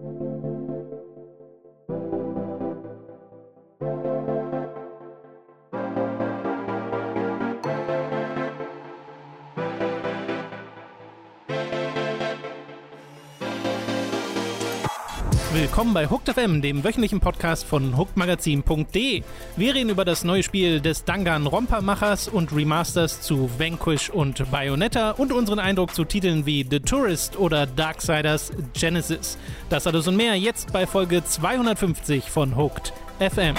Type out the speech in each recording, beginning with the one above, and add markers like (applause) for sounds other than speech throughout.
Thank you Willkommen bei Hooked FM, dem wöchentlichen Podcast von hookedmagazin.de. Wir reden über das neue Spiel des Danganronpa-Machers und Remasters zu Vanquish und Bayonetta und unseren Eindruck zu Titeln wie The Tourist oder Darksiders Genesis. Das alles und mehr jetzt bei Folge 250 von Hooked FM.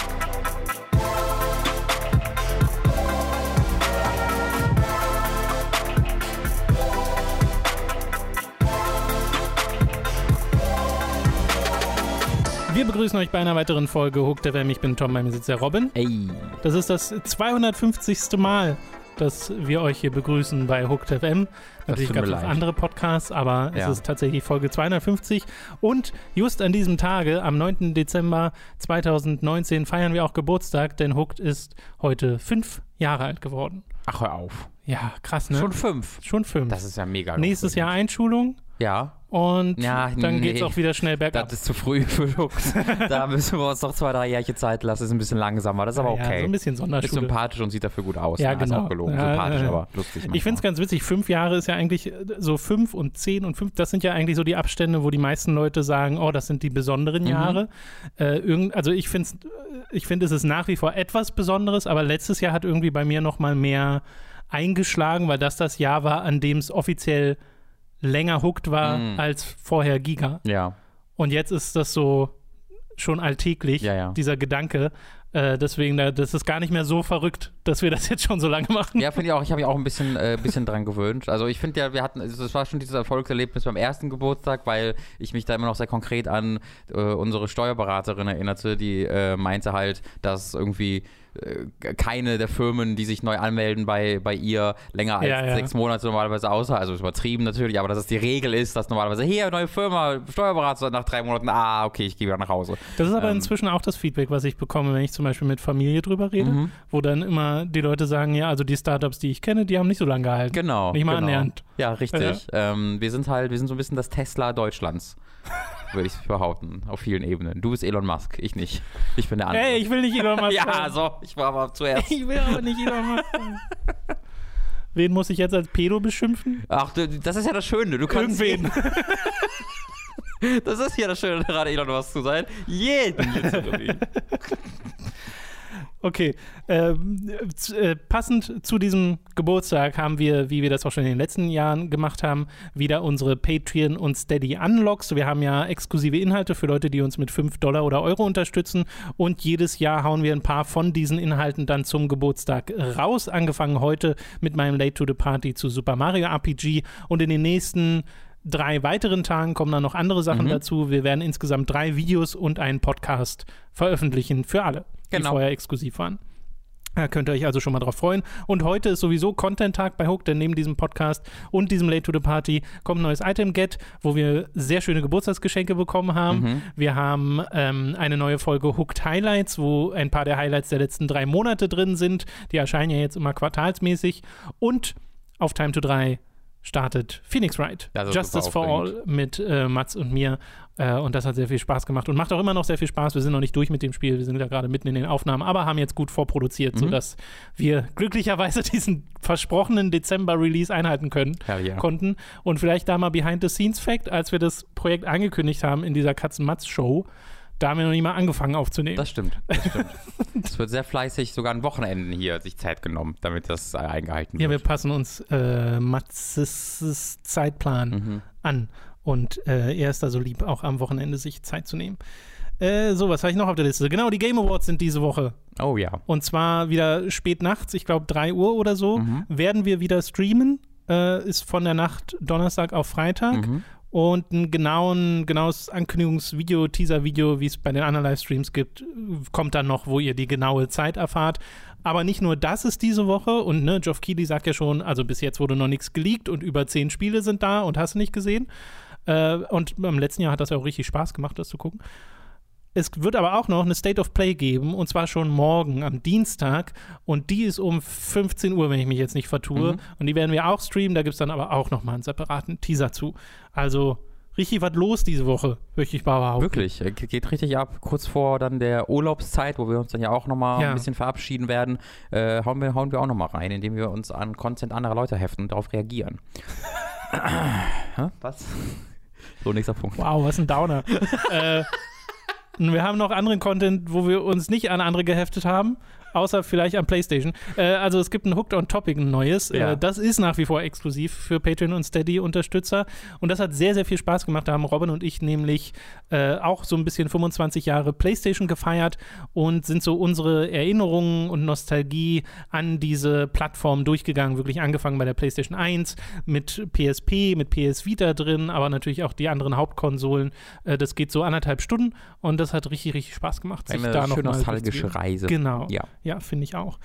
Begrüßen euch bei einer weiteren Folge Hooked FM. Ich bin Tom, bei mir sitzt der Robin. Ey. Das ist das 250. Mal, dass wir euch hier begrüßen bei Hooked FM. Natürlich gab es andere Podcasts, aber Ja. es ist tatsächlich Folge 250. Und just an diesem Tage, am 9. Dezember 2019, feiern wir auch Geburtstag, denn Hooked ist heute fünf Jahre alt geworden. Ach, hör auf. Ja, krass, ne? Schon fünf. Schon fünf. Das ist ja mega. Nächstes Jahr Einschulung Ja. Und Ja, dann nee. geht's auch wieder schnell bergab. Das ist zu früh (laughs) für Lux. da müssen wir uns noch zwei, drei Jährchen Zeit lassen. Ist ein bisschen langsamer. Das ist aber Ja, okay. so ein bisschen ist Sonderschule. sympathisch und sieht dafür gut aus. Ja, ne? Ist genau. auch gelogen. Ja, sympathisch, äh, aber lustig. Ich finde es ganz witzig, fünf Jahre ist ja eigentlich äh, so fünf und zehn und fünf, das sind ja eigentlich so die Abstände, wo die meisten Leute sagen, oh, das sind die besonderen Mhm. Jahre. Äh, irgend, also ich finde ich finde, es ist nach wie vor etwas Besonderes, aber letztes Jahr hat irgendwie bei mir noch mal mehr eingeschlagen, weil das das Jahr war, an dem es offiziell länger hooked war Mhm. als vorher Giga. Ja. Und jetzt ist das so schon alltäglich, Ja, ja. dieser Gedanke. Äh, deswegen, da- das ist gar nicht mehr so verrückt, dass wir das jetzt schon so lange machen. Ja, finde ich auch. Ich habe mich auch ein bisschen, äh, bisschen dran gewöhnt. Also ich finde ja, wir hatten, es war schon dieses Erfolgserlebnis beim ersten Geburtstag, weil ich mich da immer noch sehr konkret an äh, unsere Steuerberaterin erinnerte, die äh, meinte halt, dass irgendwie äh, keine der Firmen, die sich neu anmelden bei, bei ihr, länger als Ja, ja. sechs Monate normalerweise außer, also ist übertrieben natürlich, aber dass es die Regel ist, dass normalerweise, hier, neue Firma, Steuerberater nach drei Monaten, ah, okay, ich gehe wieder nach Hause. Das ist aber Ähm. inzwischen auch das Feedback, was ich bekomme, wenn ich zum Beispiel mit Familie drüber rede, Mhm. wo dann immer die Leute sagen, ja, also die Startups, die ich kenne, die haben nicht so lange gehalten. Genau. Nicht mal genau. annähernd. Ja, richtig. Ähm, wir sind halt, wir sind so ein bisschen das Tesla Deutschlands. (laughs) Würde ich behaupten, auf vielen Ebenen. Du bist Elon Musk, ich nicht. Ich bin der andere. Ey, ich will nicht Elon Musk (laughs) ja, sein. so, ich war aber zuerst. (laughs) Ich will aber nicht Elon Musk. Wen muss ich jetzt als Pedo beschimpfen? Ach, das ist ja das Schöne. Du kannst Irgendwen. Das ist ja das Schöne, gerade Elon Musk zu sein. Jeden. (laughs) Okay, ähm, äh, passend zu diesem Geburtstag haben wir, wie wir das auch schon in den letzten Jahren gemacht haben, wieder unsere Patreon und Steady Unlocks. Wir haben ja exklusive Inhalte für Leute, die uns mit 5 Dollar oder Euro unterstützen und jedes Jahr hauen wir ein paar von diesen Inhalten dann zum Geburtstag raus. Angefangen heute mit meinem Late to the Party zu Super Mario RPG und in den nächsten drei weiteren Tagen kommen dann noch andere Sachen Mhm. dazu. Wir werden insgesamt drei Videos und einen Podcast veröffentlichen für alle, die Genau. vorher exklusiv waren. Da könnt ihr euch also schon mal drauf freuen. Und heute ist sowieso Content-Tag bei Hook, denn neben diesem Podcast und diesem Late to the Party kommt ein neues Item-Get, wo wir sehr schöne Geburtstagsgeschenke bekommen haben. Mhm. Wir haben ähm, eine neue Folge Hooked Highlights, wo ein paar der Highlights der letzten drei Monate drin sind. Die erscheinen ja jetzt immer quartalsmäßig. Und auf Time to 3 startet Phoenix Wright. Justice for All mit äh, Mats und mir. Äh, und das hat sehr viel Spaß gemacht und macht auch immer noch sehr viel Spaß. Wir sind noch nicht durch mit dem Spiel, wir sind ja gerade mitten in den Aufnahmen, aber haben jetzt gut vorproduziert, Mhm. sodass wir glücklicherweise (laughs) diesen versprochenen Dezember-Release einhalten können, yeah. konnten. Und vielleicht da mal Behind-the-Scenes-Fact, als wir das Projekt angekündigt haben in dieser Katzen-Matz-Show, da haben wir noch nicht mal angefangen aufzunehmen. Das stimmt, das stimmt. (laughs) Es wird sehr fleißig, sogar an Wochenenden hier sich Zeit genommen, damit das äh, eingehalten ja, wir wird. passen uns äh, Matzes Zeitplan Mhm. an. Und äh, er ist da so lieb, auch am Wochenende sich Zeit zu nehmen. Äh, so, was habe ich noch auf der Liste? Genau, die Game Awards sind diese Woche. Oh ja. Und zwar wieder spät nachts, ich glaube 3 Uhr oder so, Mhm. werden wir wieder streamen. Äh, ist von der Nacht Donnerstag auf Freitag. Mhm. Und ein genauen, genaues Ankündigungsvideo, Teaser-Video, wie es bei den anderen Livestreams gibt, kommt dann noch, wo ihr die genaue Zeit erfahrt. Aber nicht nur das ist diese Woche und ne, Geoff Keighley sagt ja schon, also bis jetzt wurde noch nichts geleakt und über zehn Spiele sind da und hast du nicht gesehen. Äh, und im letzten Jahr hat das ja auch richtig Spaß gemacht, das zu gucken. Es wird aber auch noch eine State of Play geben und zwar schon morgen am Dienstag und die ist um 15 Uhr, wenn ich mich jetzt nicht vertue. Mhm. Und die werden wir auch streamen, da gibt es dann aber auch nochmal einen separaten Teaser zu. Also richtig was los diese Woche, möchte ich behaupten. Wirklich, äh, geht richtig ab. Kurz vor dann der Urlaubszeit, wo wir uns dann ja auch nochmal Ja. ein bisschen verabschieden werden, äh, hauen, wir, hauen wir auch nochmal rein, indem wir uns an Content anderer Leute heften und darauf reagieren. (coughs) Was? So, nächster Punkt. Wow, was ein Downer. (laughs) äh, wir haben noch anderen Content, wo wir uns nicht an andere geheftet haben, außer vielleicht an PlayStation. Äh, also es gibt ein Hooked on Topic, ein neues. Ja. Äh, das ist nach wie vor exklusiv für Patreon und Steady-Unterstützer. Und das hat sehr, sehr viel Spaß gemacht. Da haben Robin und ich nämlich äh, auch so ein bisschen 25 Jahre PlayStation gefeiert und sind so unsere Erinnerungen und Nostalgie an diese Plattform durchgegangen. Wirklich angefangen bei der PlayStation 1 mit PSP, mit PS Vita drin, aber natürlich auch die anderen Hauptkonsolen. Äh, das geht so anderthalb Stunden und das hat richtig, richtig Spaß gemacht, sich Eine da noch schön nostalgische. Reise. Genau. Ja. Ja, finde ich auch.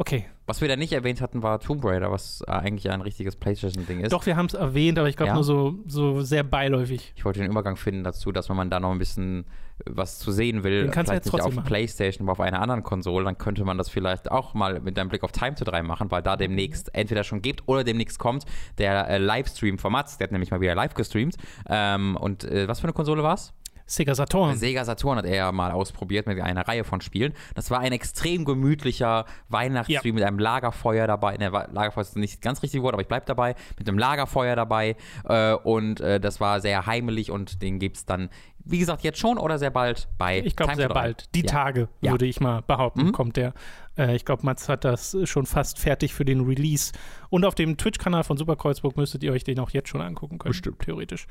Okay. Was wir da nicht erwähnt hatten, war Tomb Raider, was äh, eigentlich ein richtiges PlayStation-Ding ist. Doch, wir haben es erwähnt, aber ich glaube Ja? nur so, so sehr beiläufig. Ich wollte den Übergang finden dazu, dass wenn man da noch ein bisschen äh, was zu sehen will, Den vielleicht nicht auf machen. PlayStation, aber auf einer anderen Konsole, dann könnte man das vielleicht auch mal mit einem Blick auf Time to 3 machen, weil da Mhm. demnächst entweder schon gibt oder demnächst kommt der äh, Livestream von Mats, der hat nämlich mal wieder live gestreamt. Ähm, und äh, was für eine Konsole war's? Sega Saturn. Sega Saturn hat er ja mal ausprobiert mit einer Reihe von Spielen. Das war ein extrem gemütlicher Weihnachtsstream mit einem Lagerfeuer dabei. Ne, Lagerfeuer ist nicht ganz richtig Wort, aber ich bleib dabei. Mit einem Lagerfeuer dabei. Äh, und äh, das war sehr heimelig und den gibt's dann, wie gesagt, jetzt schon oder sehr bald bei Ich glaube sehr to 3. bald. Die ja. Tage, Ja. würde ich mal behaupten, Mhm. kommt der. Äh, ich glaube, Mats hat das schon fast fertig für den Release. Und auf dem Twitch-Kanal von Super Kreuzburg müsstet ihr euch den auch jetzt schon angucken können. Bestimmt. Theoretisch.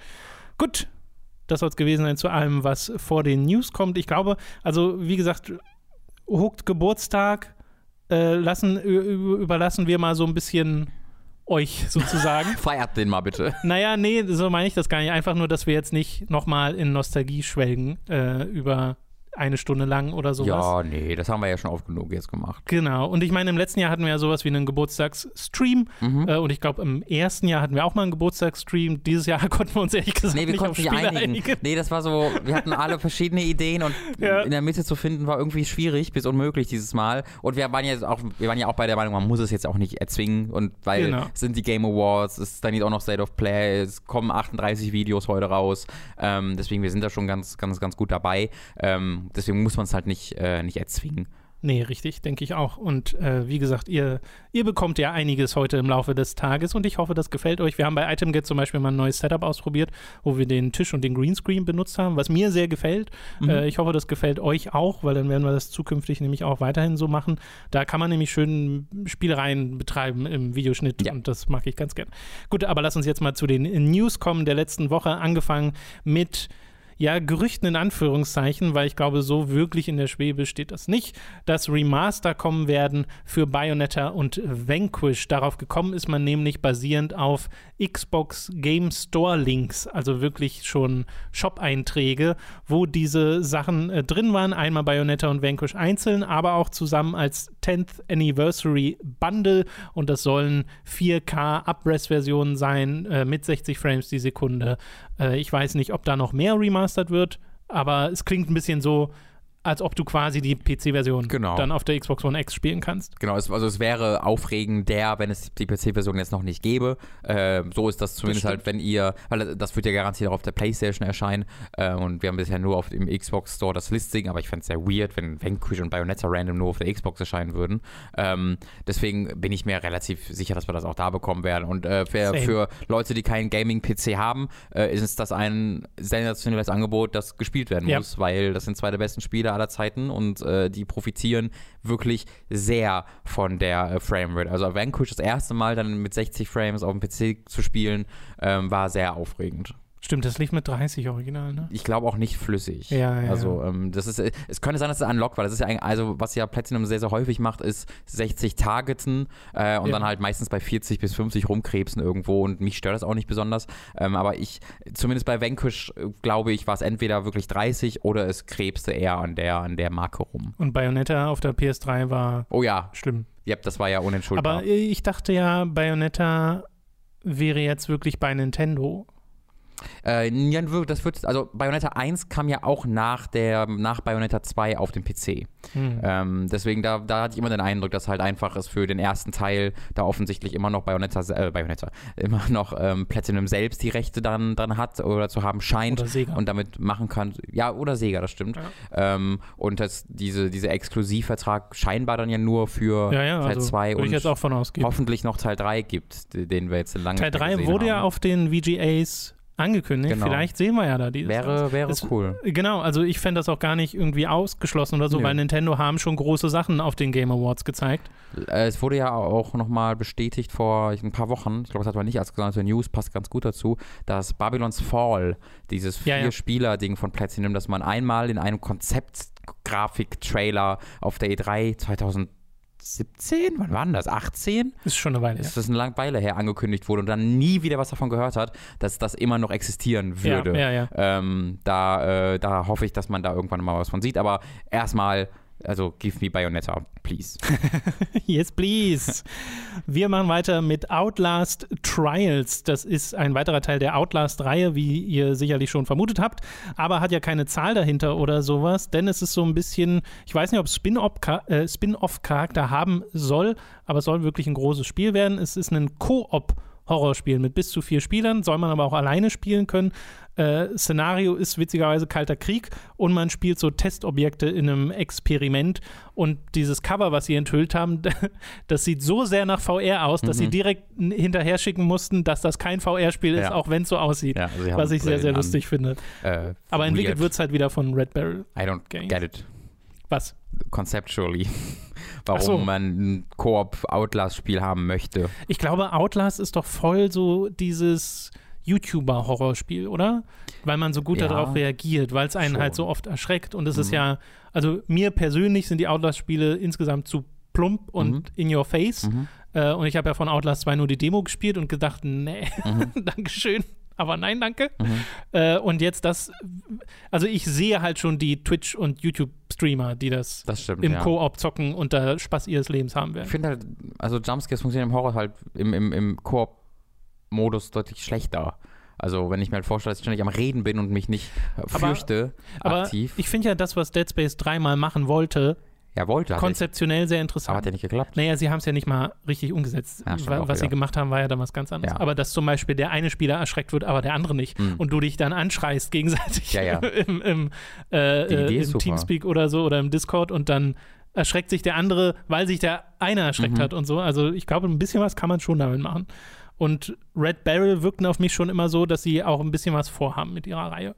Gut. Das soll es gewesen sein zu allem, was vor den News kommt. Ich glaube, also wie gesagt, Hooked Geburtstag äh, lassen, überlassen wir mal so ein bisschen euch sozusagen. (laughs) Feiert den mal bitte. Naja, nee, so meine ich das gar nicht. Einfach nur, dass wir jetzt nicht nochmal in Nostalgie schwelgen äh, über eine Stunde lang oder sowas. Ja, nee, das haben wir ja schon oft genug jetzt gemacht. Genau. Und ich meine, im letzten Jahr hatten wir ja sowas wie einen Geburtstagsstream. Mhm. Äh, und ich glaube, im ersten Jahr hatten wir auch mal einen Geburtstagsstream. Dieses Jahr (laughs) konnten wir uns ehrlich gesagt Nee, wir nicht auf konnten nicht Spiele einigen. einigen. Nee, das war so, wir hatten alle (laughs) verschiedene Ideen und Ja. in der Mitte zu finden war irgendwie schwierig bis unmöglich dieses Mal. Und wir waren ja auch, wir waren ja auch bei der Meinung, man muss es jetzt auch nicht erzwingen und weil Genau. es sind die Game Awards, es ist dann jetzt auch noch State of Play, es kommen 38 Videos heute raus. Ähm, deswegen, wir sind da schon ganz, ganz, ganz gut dabei. Ähm, deswegen muss man es halt nicht, äh, nicht erzwingen. Nee, richtig, denke ich auch. Und äh, wie gesagt, ihr, ihr bekommt ja einiges heute im Laufe des Tages und ich hoffe, das gefällt euch. Wir haben bei ItemGet zum Beispiel mal ein neues Setup ausprobiert, wo wir den Tisch und den Greenscreen benutzt haben, was mir sehr gefällt. Mhm. Äh, ich hoffe, das gefällt euch auch, weil dann werden wir das zukünftig nämlich auch weiterhin so machen. Da kann man nämlich schön Spielereien betreiben im Videoschnitt Ja. und das mag ich ganz gern. Gut, aber lass uns jetzt mal zu den News kommen der letzten Woche, angefangen mit ja, Gerüchten in Anführungszeichen, weil ich glaube, so wirklich in der Schwebe steht das nicht, dass Remaster kommen werden für Bayonetta und Vanquish. Darauf gekommen ist man nämlich basierend auf Xbox Game Store Links, also wirklich schon Shop-Einträge, wo diese Sachen äh, drin waren. Einmal Bayonetta und Vanquish einzeln, aber auch zusammen als 10th Anniversary Bundle und das sollen 4K Upres-Versionen sein äh, mit 60 Frames die Sekunde. Äh, ich weiß nicht, ob da noch mehr remastert wird, aber es klingt ein bisschen so, als ob du quasi die PC-Version Genau. dann auf der Xbox One X spielen kannst. Genau, es, also es wäre aufregender, wenn es die PC-Version jetzt noch nicht gäbe. Äh, so ist das zumindest Das halt, wenn ihr, weil das wird ja garantiert auch auf der Playstation erscheinen äh, und wir haben bisher nur auf dem Xbox Store das Listing, aber ich fände es sehr weird, wenn Vanquish und Bayonetta random nur auf der Xbox erscheinen würden. Ähm, deswegen bin ich mir relativ sicher, dass wir das auch da bekommen werden. Und äh, für, für Leute, die keinen Gaming-PC haben, äh, ist es das ein sensationelles Angebot, das gespielt werden Ja. muss, weil das sind zwei der besten Spiele aller Zeiten und äh, die profitieren wirklich sehr von der äh, Framerate. Also Vanquish das erste Mal dann mit 60 Frames auf dem PC zu spielen, ähm, war sehr aufregend. Stimmt, das lief mit 30 original, ne? Ich glaube auch nicht flüssig. Ja, ja, Also ähm, das ist, äh, es könnte sein, dass es unlockt, weil das ist ja eigentlich, also was ja Platinum sehr, sehr häufig macht, ist 60 Targeten äh, und Ja. dann halt meistens bei 40 bis 50 rumkrebsen irgendwo und mich stört das auch nicht besonders. Ähm, aber ich, zumindest bei Vanquish, äh, glaube ich, war es entweder wirklich 30 oder es krebste eher an der, an der Marke rum. Und Bayonetta auf der PS3 war Oh ja, schlimm. yep, das war ja unentschuldbar. Aber ich dachte ja, Bayonetta wäre jetzt wirklich bei Nintendo. Äh, ja, das wird, also Bayonetta 1 kam ja auch nach der, nach Bayonetta 2 auf dem PC. Hm. Ähm, deswegen, da, da hatte ich immer den Eindruck, dass halt einfach ist für den ersten Teil da offensichtlich immer noch Bayonetta, äh, Bayonetta, (laughs) immer noch ähm, Platinum selbst die Rechte dann, dann hat oder zu haben scheint Oder Sega. und damit machen kann. Ja, oder Sega, das stimmt. Ja. Ähm, und dass diese, dieser Exklusivvertrag scheinbar dann ja nur für Ja, ja, Teil also 2 würde ich und jetzt auch von ausgehen. hoffentlich noch Teil 3 gibt, den wir jetzt lange Teil nicht mehr 3 gesehen wurde ja haben. auf den VGAs angekündigt. Genau. Vielleicht sehen wir ja da Jahr. Wäre, wäre Es- cool. Genau, also ich fände das auch gar nicht irgendwie ausgeschlossen oder so, Nö. weil Nintendo haben schon große Sachen auf den Game Awards gezeigt. Äh, Es wurde ja auch nochmal bestätigt vor ein paar Wochen, ich glaube, das hat man nicht als gesonderte News, passt ganz gut dazu, dass Babylon's Fall, dieses Ja. Vier-Spieler-Ding von Platinum, dass man einmal in einem Konzeptgrafik-Trailer auf der E3 2017, wann war denn das? 18? Ist schon eine Weile. her. Das ist eine lange Weile her angekündigt wurde und dann nie wieder was davon gehört hat, dass das immer noch existieren würde. Ja, ja, ja. Ähm, da, äh, da hoffe ich, dass man da irgendwann mal was von sieht. Aber erstmal, also give me Bayonetta, please. (laughs) Yes, please. Wir machen weiter mit Outlast Trials. Das ist ein weiterer Teil der Outlast-Reihe, wie ihr sicherlich schon vermutet habt, aber hat ja keine Zahl dahinter oder sowas, denn es ist so ein bisschen, ich weiß nicht, ob es äh, Spin-off-Charakter haben soll, aber es soll wirklich ein großes Spiel werden. Es ist ein Koop- Horrorspiel mit bis zu vier Spielern, soll man aber auch alleine spielen können. Äh, Szenario ist witzigerweise Kalter Krieg und man spielt so Testobjekte in einem Experiment und dieses Cover, was sie enthüllt haben, (laughs) das sieht so sehr nach VR aus, dass sie direkt hinterher schicken mussten, dass das kein VR-Spiel ist, Ja. auch wenn es so aussieht. Ja, also was ich sehr, sehr Brillen an. lustig finde. Äh, Aber entwickelt wird es halt wieder von Red Barrel. I don't Games. get it. Was? Conceptually. (laughs) Warum so. man ein Koop-Outlast-Spiel haben möchte. Ich glaube, Outlast ist doch voll so dieses YouTuber-Horrorspiel, oder? Weil man so gut Ja. darauf reagiert, weil es einen Schon. halt so oft erschreckt. Und es ist Mhm. ja, also mir persönlich sind die Outlast-Spiele insgesamt zu plump und Mhm. in your face. Mhm. Äh, und ich habe ja von Outlast 2 nur die Demo gespielt und gedacht, nee, (laughs) Mhm. Dankeschön. Aber nein, danke. Mhm. Äh, und jetzt das, also ich sehe halt schon die Twitch- und YouTube-Streamer, die das Das stimmt. im ja. Koop zocken und da Spaß ihres Lebens haben Ich werden. finde halt, also Jumpscares funktionieren im Horror halt im, im, im Koop-Modus deutlich schlechter. Also wenn ich mir halt vorstelle, dass ich ständig am Reden bin und mich nicht äh, Aber- fürchte, Aber aktiv. ich finde ja das, was Dead Space dreimal machen wollte, ja, wollte er- konzeptionell sehr aber interessant. hat ja nicht geklappt. Naja, sie haben es ja nicht mal richtig umgesetzt. Ja, stimmt Wa- auch was sie gemacht haben, war ja dann was ganz anderes. Ja. Aber dass zum Beispiel der eine Spieler erschreckt wird, aber der andere nicht. Hm. Und du dich dann anschreist gegenseitig Ja, (laughs) im, im, äh, äh, im. Teamspeak oder so oder im Discord und dann erschreckt sich der andere, weil sich der eine erschreckt Mhm. hat und so. Also ich glaube, ein bisschen was kann man schon damit machen. Und Red Barrel wirkten auf mich schon immer so, dass sie auch ein bisschen was vorhaben mit ihrer Reihe.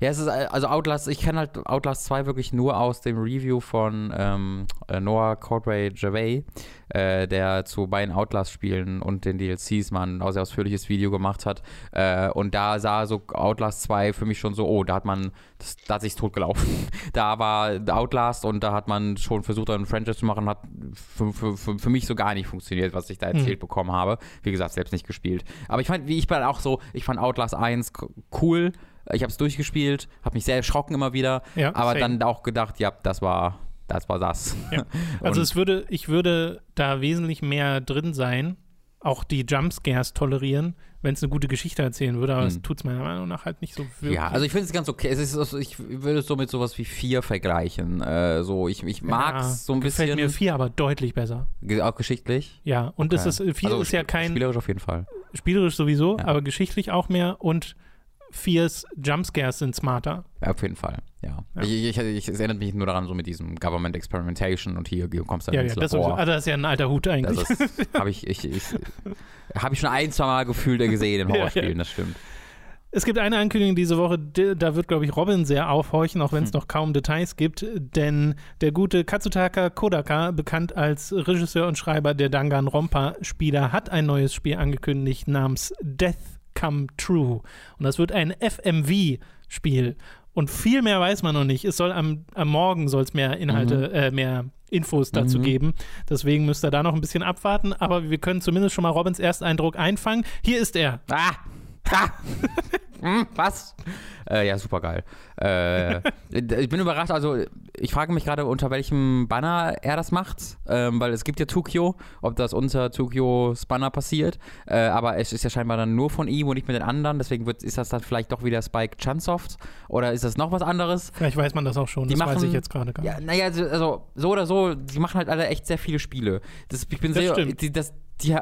Ja, es ist äh, also Outlast, ich kenne halt Outlast 2 wirklich nur aus dem Review von ähm, äh, Noah Cordray Gervais, äh, der zu beiden Outlast-Spielen und den DLCs mal ein sehr ausführliches Video gemacht hat. Äh, und da sah so Outlast 2 für mich schon so, oh, da hat man, das, da hat sich totgelaufen. (laughs) da war Outlast und da hat man schon versucht, einen Franchise zu machen, hat für, für, für, für mich so gar nicht funktioniert, was ich da erzählt bekommen habe. Wie gesagt, selbst nicht gespielt. Aber ich fand, wie ich bin auch so, ich fand Outlast 1 k- cool. Ich habe es durchgespielt, habe mich sehr erschrocken immer wieder, Ja, aber same. dann auch gedacht, ja, das war, das war das. Ja. (laughs) Also es würde, ich würde da wesentlich mehr drin sein, auch die Jumpscares tolerieren, wenn es eine gute Geschichte erzählen würde, aber das Hm. tut es meiner Meinung nach halt nicht so wirklich. Ja, also ich finde es ganz okay. Es ist, also ich würde es so mit sowas wie vier vergleichen. Äh, so, ich, ich mag es Ja, so ein Gefällt bisschen. mir vier aber deutlich besser. Auch geschichtlich. Ja, und es Okay. ist, vier Also ist ja kein, Spielerisch auf jeden Fall. spielerisch sowieso, Ja. aber geschichtlich auch mehr und viers Jumpscares sind smarter. Ja, auf jeden Fall, ja. Ja. Ich, ich, ich, es erinnert mich nur daran, so mit diesem Government Experimentation und hier du kommst dann Ja, ins ja, das, Labor. sowieso. also das ist ja ein alter Hut eigentlich. Das habe ich, ich, ich, hab ich schon ein, zwei Mal gefühlt gesehen in (laughs) Ja, Horrorspielen, ja. das stimmt. Es gibt eine Ankündigung diese Woche, da wird, glaube ich, Robin sehr aufhorchen, auch wenn es Hm. noch kaum Details gibt, denn der gute Katsutaka Kodaka, bekannt als Regisseur und Schreiber der Danganronpa-Spieler, hat ein neues Spiel angekündigt namens Death Come True. Und das wird ein FMV-Spiel. Und viel mehr weiß man noch nicht. Es soll am, am Morgen soll es mehr Inhalte, äh, mehr Infos dazu Mhm. geben. Deswegen müsst ihr da noch ein bisschen abwarten. Aber wir können zumindest schon mal Robins Ersteindruck einfangen. Hier ist er. Ah! (laughs) Hm, was? Äh, ja, super geil. Äh, ich bin überrascht, also ich frage mich gerade, unter welchem Banner er das macht, ähm, weil es gibt ja Tokyo, ob das unter Tokyos Banner passiert, äh, aber es ist ja scheinbar dann nur von ihm und nicht mit den anderen, deswegen wird, ist das dann vielleicht doch wieder Spike Chunsoft oder ist das noch was anderes? Vielleicht weiß man das auch schon, Die das weiß machen- ich jetzt gerade gar nicht. Ja, naja, also, also so oder so, die machen halt alle echt sehr viele Spiele. Das, ich bin Das sehr, stimmt. die, das, die,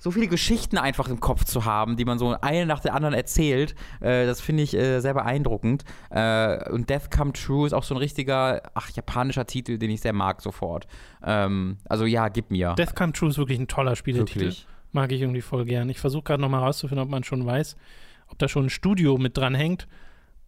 so viele Geschichten einfach im Kopf zu haben, die man so eine nach der anderen erzählt, äh, das finde ich äh, sehr beeindruckend. Äh, und Death Come True ist auch so ein richtiger, ach, japanischer Titel, den ich sehr mag sofort. Ähm, also ja, gib mir. Death Come True ist wirklich ein toller Spieletitel. Wirklich. Mag ich irgendwie voll gern. Ich versuche gerade nochmal rauszufinden, ob man schon weiß, ob da schon ein Studio mit dran hängt.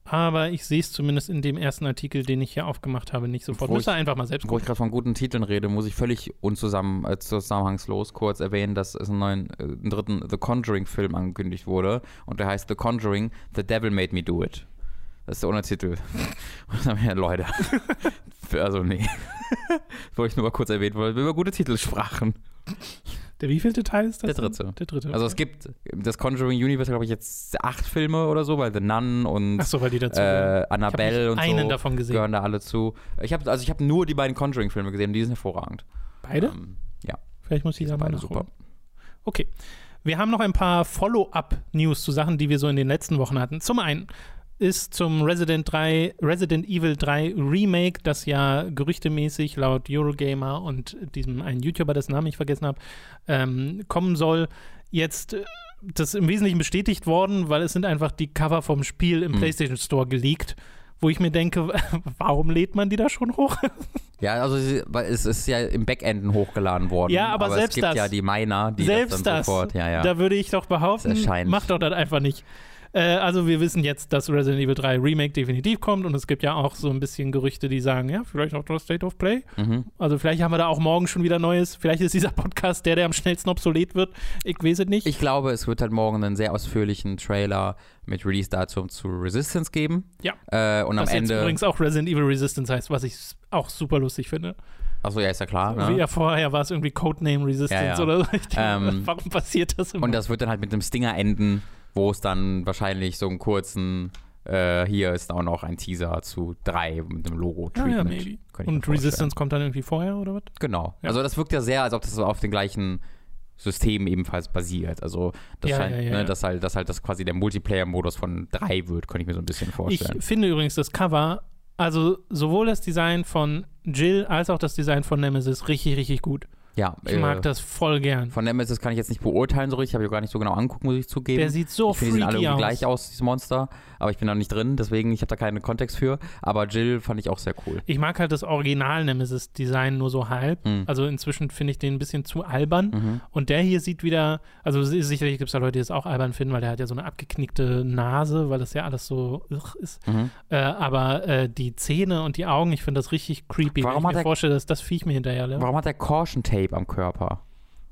Aber ich sehe es zumindest in dem ersten Artikel, den ich hier aufgemacht habe, nicht sofort. Wo Müsst ihr einfach mal selbst Wo ich gucken. gerade von guten Titeln rede, muss ich völlig unzusammen, äh, zusammenhangslos kurz erwähnen, dass es einen neuen, äh, einen dritten The Conjuring-Film angekündigt wurde. Und der heißt The Conjuring, The Devil Made Me Do It. Das ist der Untertitel. (laughs) Und dann haben wir, Leute. (laughs) also, nee. (laughs) Wollte ich nur mal kurz erwähnen, weil wir über gute Titel sprachen. Der wievielte Teil ist das? Der denn? dritte. Der dritte. Also, es gibt das Conjuring Universe, glaube ich, jetzt acht Filme oder so, weil The Nun und Achso, weil die dazu. äh, Annabelle und einen so davon gesehen. gehören da alle zu. Ich habe also ich habe nur die beiden Conjuring-Filme gesehen, und die sind hervorragend. Beide? Ähm, ja. Vielleicht muss ich da mal beide nachholen. super. Okay. Wir haben noch ein paar Follow-up-News zu Sachen, die wir so in den letzten Wochen hatten. Zum einen ist zum Resident 3, Resident Evil 3 Remake, das ja gerüchtemäßig laut Eurogamer und diesem einen YouTuber, dessen Namen ich vergessen habe, ähm, kommen soll, jetzt äh, das ist im Wesentlichen bestätigt worden, weil es sind einfach die Cover vom Spiel im Mhm. PlayStation Store geleakt, wo ich mir denke, (laughs) warum lädt man die da schon hoch? (laughs) Ja, also es ist ja im Backenden hochgeladen worden. Ja, aber selbst es gibt das- ja die Miner, die Selbst das das, sofort, ja, ja. da würde ich doch behaupten, Es erscheint. mach doch das einfach nicht. Äh, also wir wissen jetzt, dass Resident Evil 3 Remake definitiv kommt und es gibt ja auch so ein bisschen Gerüchte, die sagen, ja, vielleicht auch das State of Play. mhm. Also vielleicht haben wir da auch morgen schon wieder Neues. Vielleicht ist dieser Podcast der, der am schnellsten obsolet wird. Ich weiß es nicht. Ich glaube, es wird halt morgen einen sehr ausführlichen Trailer mit Release-Datum zu Resistance geben. Ja. Äh, und am was jetzt Ende. übrigens auch Resident Evil Resistance heißt, was ich auch super lustig finde. Achso, ja, ist ja klar. Wie Ne? ja vorher war es irgendwie Codename Resistance Ja, ja. oder so. (laughs) Denke, Ähm, warum passiert das immer? Und das wird dann halt mit einem Stinger enden, wo es dann wahrscheinlich so einen kurzen. Äh, hier ist auch noch ein Teaser zu 3 mit dem ja, Logo-Treatment. ja. Könnte ich mir Und. Resistance kommt dann irgendwie vorher oder was? Genau. Ja. Also das wirkt ja sehr, als ob das auf den gleichen System ebenfalls basiert. Also das Ja, scheint, ja, ja, ne, ja. dass halt, dass halt das quasi der Multiplayer-Modus von 3 wird, könnte ich mir so ein bisschen Ich vorstellen. finde übrigens das Cover, also sowohl das Design von Jill als auch das Design von Nemesis richtig, richtig gut. Ja, Ich äh, mag das voll gern. Von Nemesis kann ich jetzt nicht beurteilen so richtig, habe ich auch gar nicht so genau angucken, muss ich zugeben. Der sieht so ich finde, die sehen alle freaky irgendwie aus. gleich aus, dieses Monster, aber ich bin da nicht drin, deswegen, ich habe da keinen Kontext für. Aber Jill fand ich auch sehr cool. Ich mag halt das Original-Nemesis-Design nur so halb. Mhm. Also inzwischen finde ich den ein bisschen zu albern. Mhm. Und der hier sieht wieder, also si- sicherlich gibt es da Leute, die das auch albern finden, weil der hat ja so eine abgeknickte Nase, weil das ja alles so ist. Mhm. Äh, aber äh, die Zähne und die Augen, ich finde das richtig creepy. Warum wenn hat ich mir vorstelle, dass das Viech mir hinterher läuft. Warum hat der Caution Tape am Körper?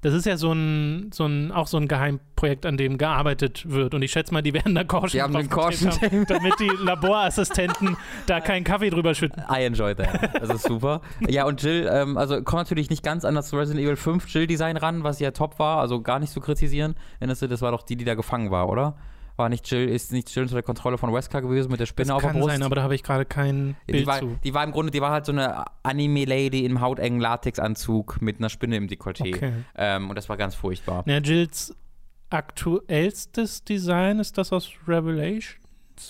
Das ist ja so ein, so ein, auch so ein Geheimprojekt, an dem gearbeitet wird. Und ich schätze mal, die werden da Caution Die haben den Caution haben, damit die Laborassistenten da keinen Kaffee drüber schütten. I enjoyed that. Das ist super. ja, und Jill, ähm, also kommt natürlich nicht ganz an das Resident Evil 5 Jill-Design ran, was ja top war, also gar nicht zu kritisieren. Erinnerst du, das war doch die, die da gefangen war, oder? War nicht Jill, ist nicht Jill unter der Kontrolle von Wesker gewesen mit der Das Spinne auf der kann Brust? sein, aber da habe ich gerade kein die Bild war, zu. die war im Grunde, die war halt so eine Anime-Lady im hautengen Latexanzug mit einer Spinne im Dekolleté. Okay. Ähm, und das war ganz furchtbar. Na, Jills aktuellstes Design ist das aus Revelations?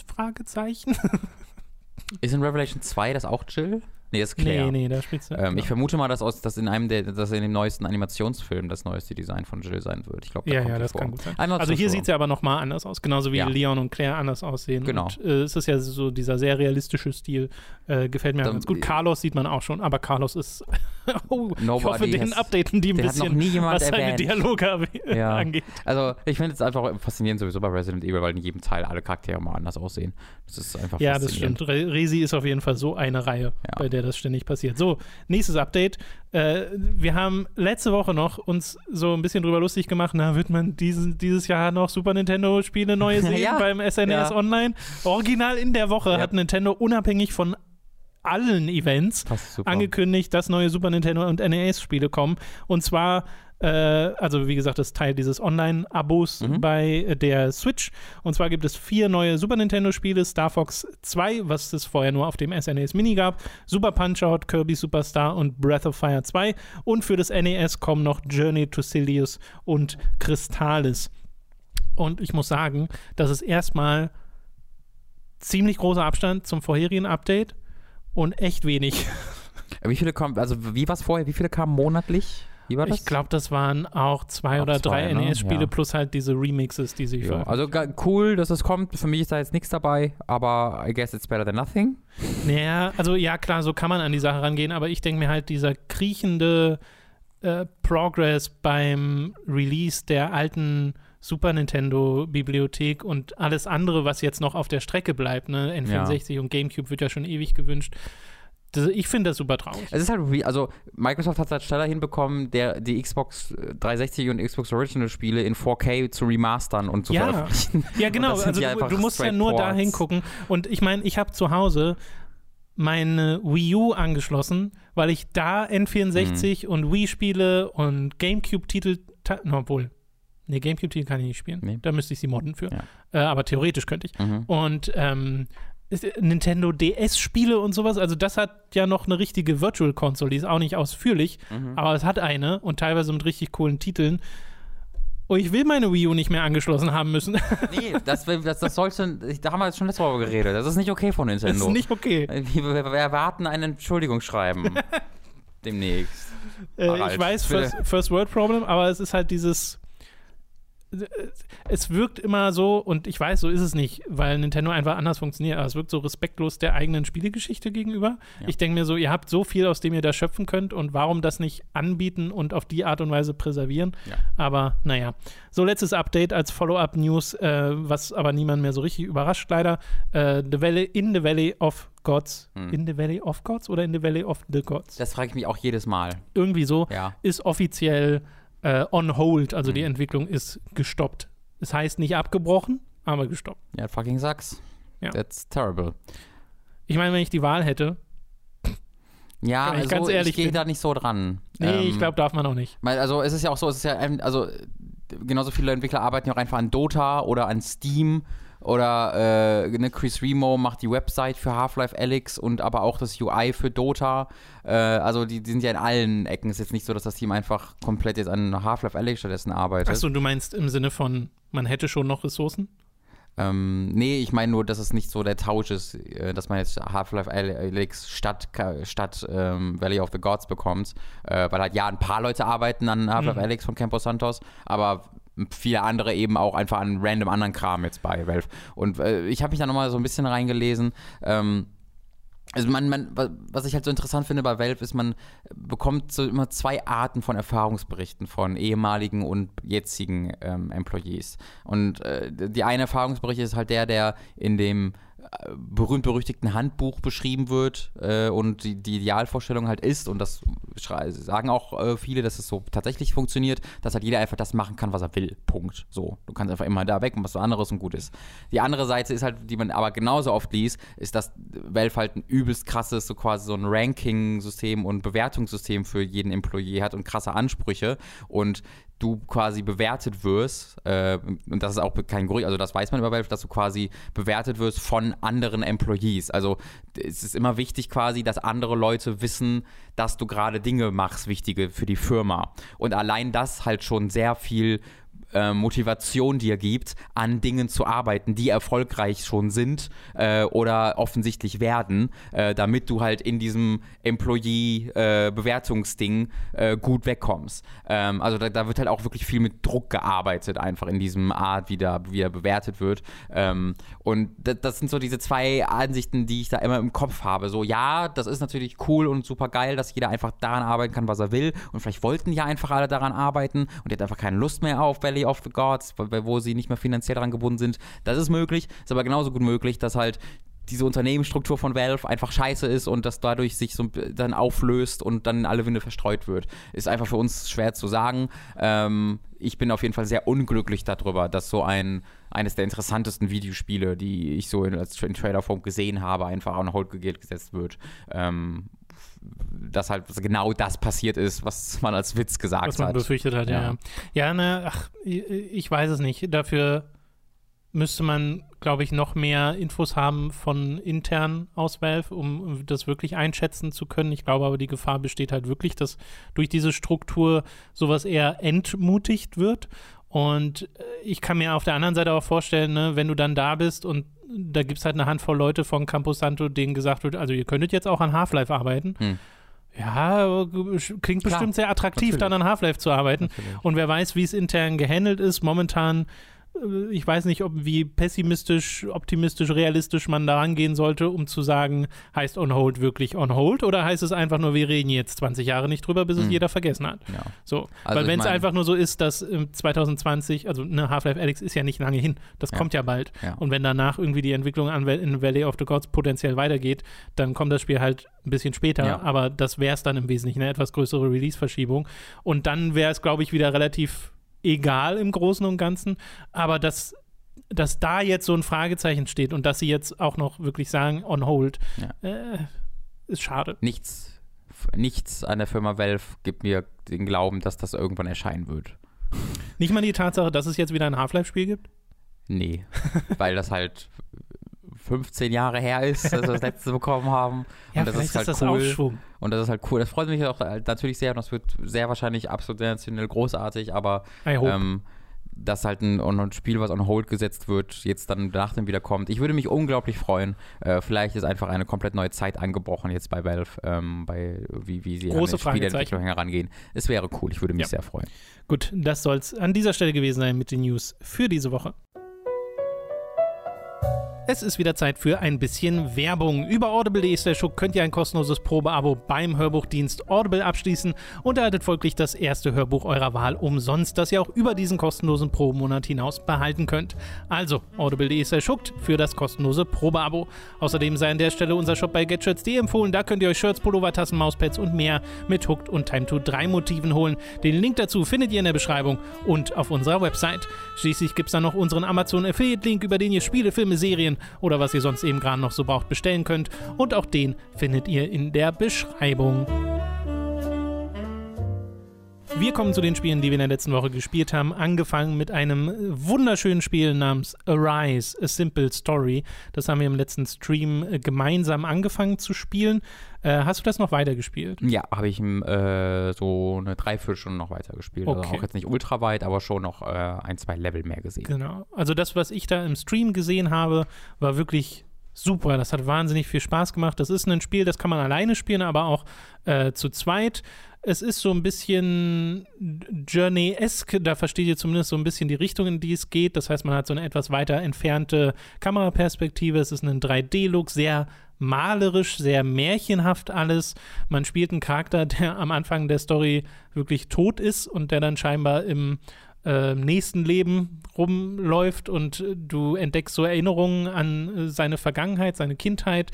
Fragezeichen? (laughs) Ist in Revelation 2 das auch Jill? Nee, ist Nee, Claire. nee, da spielst du. Ähm, Ich vermute mal, dass, aus, dass in einem der, dass in dem neuesten Animationsfilm das neueste Design von Jill sein wird. Ich glaube, ja, kommt ja, die das vor. kann gut sein. Einmal Also hier sieht es ja aber nochmal anders aus, genauso wie Ja. Leon und Claire anders aussehen. Genau. Und, äh, es ist ja so dieser sehr realistische Stil, äh, gefällt mir Dann- ganz gut. Carlos sieht man auch schon, aber Carlos ist, (laughs) oh, ich Nobody hoffe, den has- updaten die ein bisschen, was seine erwähnt. Dialoge (laughs) Ja. angeht. Also, ich finde es einfach faszinierend sowieso bei Resident Evil, weil in jedem Teil alle Charaktere mal anders aussehen. Das ist einfach Ja, das stimmt. Re Resi ist auf jeden Fall so eine Reihe, Ja. bei der das ständig passiert. So, nächstes Update. Äh, wir haben letzte Woche noch uns so ein bisschen drüber lustig gemacht, na, wird man diesen, dieses Jahr noch Super Nintendo-Spiele neue (laughs) sehen Ja. beim SNES Ja. Online? Original in der Woche Ja. hat Nintendo unabhängig von allen Events angekündigt, dass neue Super Nintendo und NES-Spiele kommen. Und zwar Äh, also wie gesagt, das ist Teil dieses Online-Abos Mhm. bei der Switch. Und zwar gibt es vier neue Super Nintendo-Spiele: Star Fox 2, was es vorher nur auf dem SNES Mini gab, Super Punch-Out, Kirby Superstar und Breath of Fire 2. Und für das NES kommen noch Journey to Silius und Crystallis. Und ich muss sagen, das ist erstmal ziemlich großer Abstand zum vorherigen Update und echt wenig. (laughs) Wie viele kommen, also wie war es vorher? Wie viele kamen monatlich? Wie war das? Ich glaube, das waren auch zwei Auch oder zwei, drei ne? NES-Spiele Ja. plus halt diese Remixes, die sie ja, also cool, dass es kommt. Für mich ist da jetzt nichts dabei, aber I guess it's better than nothing. Naja, also ja, klar, so kann man an die Sache rangehen, aber ich denke mir halt, dieser kriechende äh, Progress beim Release der alten Super Nintendo-Bibliothek und alles andere, was jetzt noch auf der Strecke bleibt, ne? N64 und GameCube wird ja schon ewig gewünscht. Das, ich finde das super traurig. Es ist halt, also Microsoft hat es halt schneller hinbekommen, der, die Xbox 360 und Xbox Original Spiele in 4K zu remastern und zu Ja. veröffentlichen. Ja, (laughs) genau. Also du, du musst ja nur da hingucken. Und ich meine, ich habe zu Hause meine Wii U angeschlossen, weil ich da N64 Mhm. und Wii-Spiele und GameCube-Titel, obwohl, nee, GameCube-Titel kann ich nicht spielen. Nee. Da müsste ich sie modden für. Ja. Äh, aber theoretisch könnte ich. Mhm. Und ähm, Nintendo DS-Spiele und sowas, also das hat ja noch eine richtige Virtual Console, die ist auch nicht ausführlich, Mhm. aber es hat eine und teilweise mit richtig coolen Titeln. Und ich will meine Wii U nicht mehr angeschlossen haben müssen. (laughs) Nee, das, das, das sollte, da haben wir jetzt schon letzte Woche geredet. Das ist nicht okay von Das Nintendo. ist nicht okay. wir, wir, wir erwarten ein Entschuldigungsschreiben. (laughs) Demnächst. Äh, ich weiß. First, First World Problem, aber es ist halt dieses. Es wirkt immer so, und ich weiß, so ist es nicht, weil Nintendo einfach anders funktioniert, aber es wirkt so respektlos der eigenen Spielegeschichte gegenüber. Ja. Ich denke mir so, ihr habt so viel, aus dem ihr da schöpfen könnt und warum das nicht anbieten und auf die Art und Weise präservieren? Ja. Aber naja. So, letztes Update als Follow-up-News, äh, was aber niemand mehr so richtig überrascht, leider. Äh, the Valley, in the Valley of Gods. Hm. In the Valley of Gods oder in the Valley of the Gods? Das frage ich mich auch jedes Mal. Irgendwie so Ja. ist offiziell äh, on hold, also die Mhm. Entwicklung ist gestoppt. Es heißt nicht abgebrochen, aber gestoppt. Ja, fucking sucks. Ja. That's terrible. Ich meine, wenn ich die Wahl hätte, Ja, ich also ich gehe da nicht so dran. nee, Ähm, ich glaube, darf man auch nicht. Also es ist ja auch so, es ist ja, also genauso viele Entwickler arbeiten ja auch einfach an Dota oder an Steam oder äh, ne, Chris Remo macht die Website für Half-Life Alyx und aber auch das UI für Dota. Äh, also die, die sind ja in allen Ecken. Es ist jetzt nicht so, dass das Team einfach komplett jetzt an Half-Life Alyx stattdessen arbeitet. Achso, du meinst im Sinne von, man hätte schon noch Ressourcen? Ähm, nee, ich meine nur, dass es nicht so der Tausch ist, äh, dass man jetzt Half-Life Alyx statt, statt ähm, Valley of the Gods bekommt. Äh, weil halt ja, ein paar Leute arbeiten an Half-Life Mhm. Alyx von Campo Santos, aber viele andere eben auch einfach an random anderen Kram jetzt bei Valve. Und äh, ich habe mich da nochmal so ein bisschen reingelesen. Ähm, also man, man, wa- was ich halt so interessant finde bei Valve ist, man bekommt so immer zwei Arten von Erfahrungsberichten von ehemaligen und jetzigen ähm, Employees. Und äh, die eine Erfahrungsbericht ist halt der, der in dem berühmt-berüchtigten Handbuch beschrieben wird äh, und die, die Idealvorstellung halt ist, und das sagen auch äh, viele, dass es so tatsächlich funktioniert, dass halt jeder einfach das machen kann, was er will. Punkt. So. Du kannst einfach immer da weg und was anderes und gut ist. Die andere Seite ist halt, die man aber genauso oft liest, ist, dass Valve halt ein übelst krasses, so quasi so ein Ranking-System und Bewertungssystem für jeden Employee hat und krasse Ansprüche und du quasi bewertet wirst, äh, und das ist auch kein Gerücht, also das weiß man über Valve, dass du quasi bewertet wirst von anderen Employees. Also es ist immer wichtig quasi, dass andere Leute wissen, dass du gerade Dinge machst, wichtige für die Firma. Und allein das halt schon sehr viel äh, Motivation dir gibt, an Dingen zu arbeiten, die erfolgreich schon sind äh, oder offensichtlich werden, äh, damit du halt in diesem Employee-Bewertungsding äh, gut wegkommst. Ähm, also da, da wird halt auch wirklich viel mit Druck gearbeitet, einfach in diesem Art, wie da, wie er bewertet wird. Ähm, und das, sind so diese zwei Ansichten, die ich da immer im Kopf habe. So, ja, das ist natürlich cool und super geil, dass jeder einfach daran arbeiten kann, was er will. Und vielleicht wollten ja einfach alle daran arbeiten und die hat einfach keine Lust mehr auf Valley of the Gods, wo, sie nicht mehr finanziell daran gebunden sind. Das ist möglich. Ist aber genauso gut möglich, dass halt diese Unternehmensstruktur von Valve einfach scheiße ist und das dadurch sich so dann auflöst und dann in alle Winde verstreut wird. Ist einfach für uns schwer zu sagen. Ähm, ich bin auf jeden Fall sehr unglücklich darüber, dass so ein eines der interessantesten Videospiele, die ich so in, in Trailerform gesehen habe, einfach on hold ge- gesetzt wird. Ähm, dass halt genau das passiert ist, was man als Witz gesagt was man hat. befürchtet hat, ja. Ja. Ja, ja ne, ach, ich weiß es nicht. Dafür müsste man, glaube ich, noch mehr Infos haben von intern aus Valve, um das wirklich einschätzen zu können. Ich glaube aber, die Gefahr besteht halt wirklich, dass durch diese Struktur sowas eher entmutigt wird. Und äh, ich kann mir auf der anderen Seite auch vorstellen, ne, wenn du dann da bist und da gibt es halt eine Handvoll Leute von Campus Santo, denen gesagt wird, also ihr könntet jetzt auch an Half-Life arbeiten. Hm. Ja, klingt Klar, bestimmt sehr attraktiv, dann an Half-Life zu arbeiten. Natürlich. Und wer weiß, wie es intern gehandelt ist. Momentan, äh, ich weiß nicht, ob wie pessimistisch, optimistisch, realistisch man da rangehen sollte, um zu sagen, heißt on hold wirklich on hold oder heißt es einfach nur, wir reden jetzt 20 Jahre nicht drüber, bis es Hm. jeder vergessen hat. Ja. So, Also weil wenn es einfach nur so ist, dass ähm, 2020, also ne, Half-Life Alyx ist ja nicht lange hin, das Ja. kommt ja bald. Ja. Und wenn danach irgendwie die Entwicklung an in Valley of the Gods potenziell weitergeht, dann kommt das Spiel halt ein bisschen später, aber das wäre es dann im Wesentlichen, eine etwas größere Release-Verschiebung. Und dann wäre es, glaube ich, wieder relativ egal im Großen und Ganzen, aber dass dass da jetzt so ein Fragezeichen steht und dass sie jetzt auch noch wirklich sagen, on hold, äh, ist schade. Nichts, nichts an der Firma Valve gibt mir den Glauben, dass das irgendwann erscheinen wird. Nicht mal die Tatsache, dass es jetzt wieder ein Half-Life-Spiel gibt? Nee, (laughs) weil das halt 15 Jahre her ist, dass wir das letzte bekommen haben. (laughs) Ja, und das ist halt das cool. Aufschwung. Und das ist halt cool. Das freut mich auch äh, natürlich sehr und das wird sehr wahrscheinlich absolut sensationell großartig, aber ähm, dass halt ein, ein Spiel, was on hold gesetzt wird, jetzt dann nach dem wiederkommt. Ich würde mich unglaublich freuen. Äh, vielleicht ist einfach eine komplett neue Zeit angebrochen jetzt bei Valve, ähm, bei wie, wie sie Große an die Spieleentwicklung herangehen. Es wäre cool. Ich würde mich Ja. sehr freuen. Gut, das soll es an dieser Stelle gewesen sein mit den News für diese Woche. Es ist wieder Zeit für ein bisschen Werbung. Über audible.de könnt ihr ein kostenloses Probeabo beim Hörbuchdienst Audible abschließen und erhaltet folglich das erste Hörbuch eurer Wahl umsonst, das ihr auch über diesen kostenlosen Probemonat hinaus behalten könnt. Also audible.de für das kostenlose Probeabo. Außerdem sei an der Stelle unser Shop bei getshirts.de empfohlen. Da könnt ihr euch Shirts, Pullover, Tassen, Mauspads und mehr mit Hooked und Time to 3 Motiven holen. Den Link dazu findet ihr in der Beschreibung und auf unserer Website. Schließlich gibt es dann noch unseren Amazon Affiliate Link, über den ihr Spiele, Filme, Serien oder was ihr sonst eben gerade noch so braucht bestellen könnt. Und auch den findet ihr in der Beschreibung. Wir kommen zu den Spielen, die wir in der letzten Woche gespielt haben. Angefangen mit einem wunderschönen Spiel namens Arise, A Simple Story. Das haben wir im letzten Stream äh, gemeinsam angefangen zu spielen. Äh, hast du das noch weitergespielt? Ja, habe ich äh, so eine Dreiviertelstunde noch weitergespielt. Also Okay. auch jetzt nicht ultra weit, aber schon noch äh, ein, zwei Level mehr gesehen. Genau. Also das, was ich da im Stream gesehen habe, war wirklich super. Das hat wahnsinnig viel Spaß gemacht. Das ist ein Spiel, das kann man alleine spielen, aber auch äh, zu zweit. Es ist so ein bisschen Journey-esque, da versteht ihr zumindest so ein bisschen die Richtung, in die es geht. Das heißt, man hat so eine etwas weiter entfernte Kameraperspektive. Es ist ein 3D-Look, sehr malerisch, sehr märchenhaft alles. Man spielt einen Charakter, der am Anfang der Story wirklich tot ist und der dann scheinbar im äh, nächsten Leben rumläuft und du entdeckst so Erinnerungen an äh, seine Vergangenheit, seine Kindheit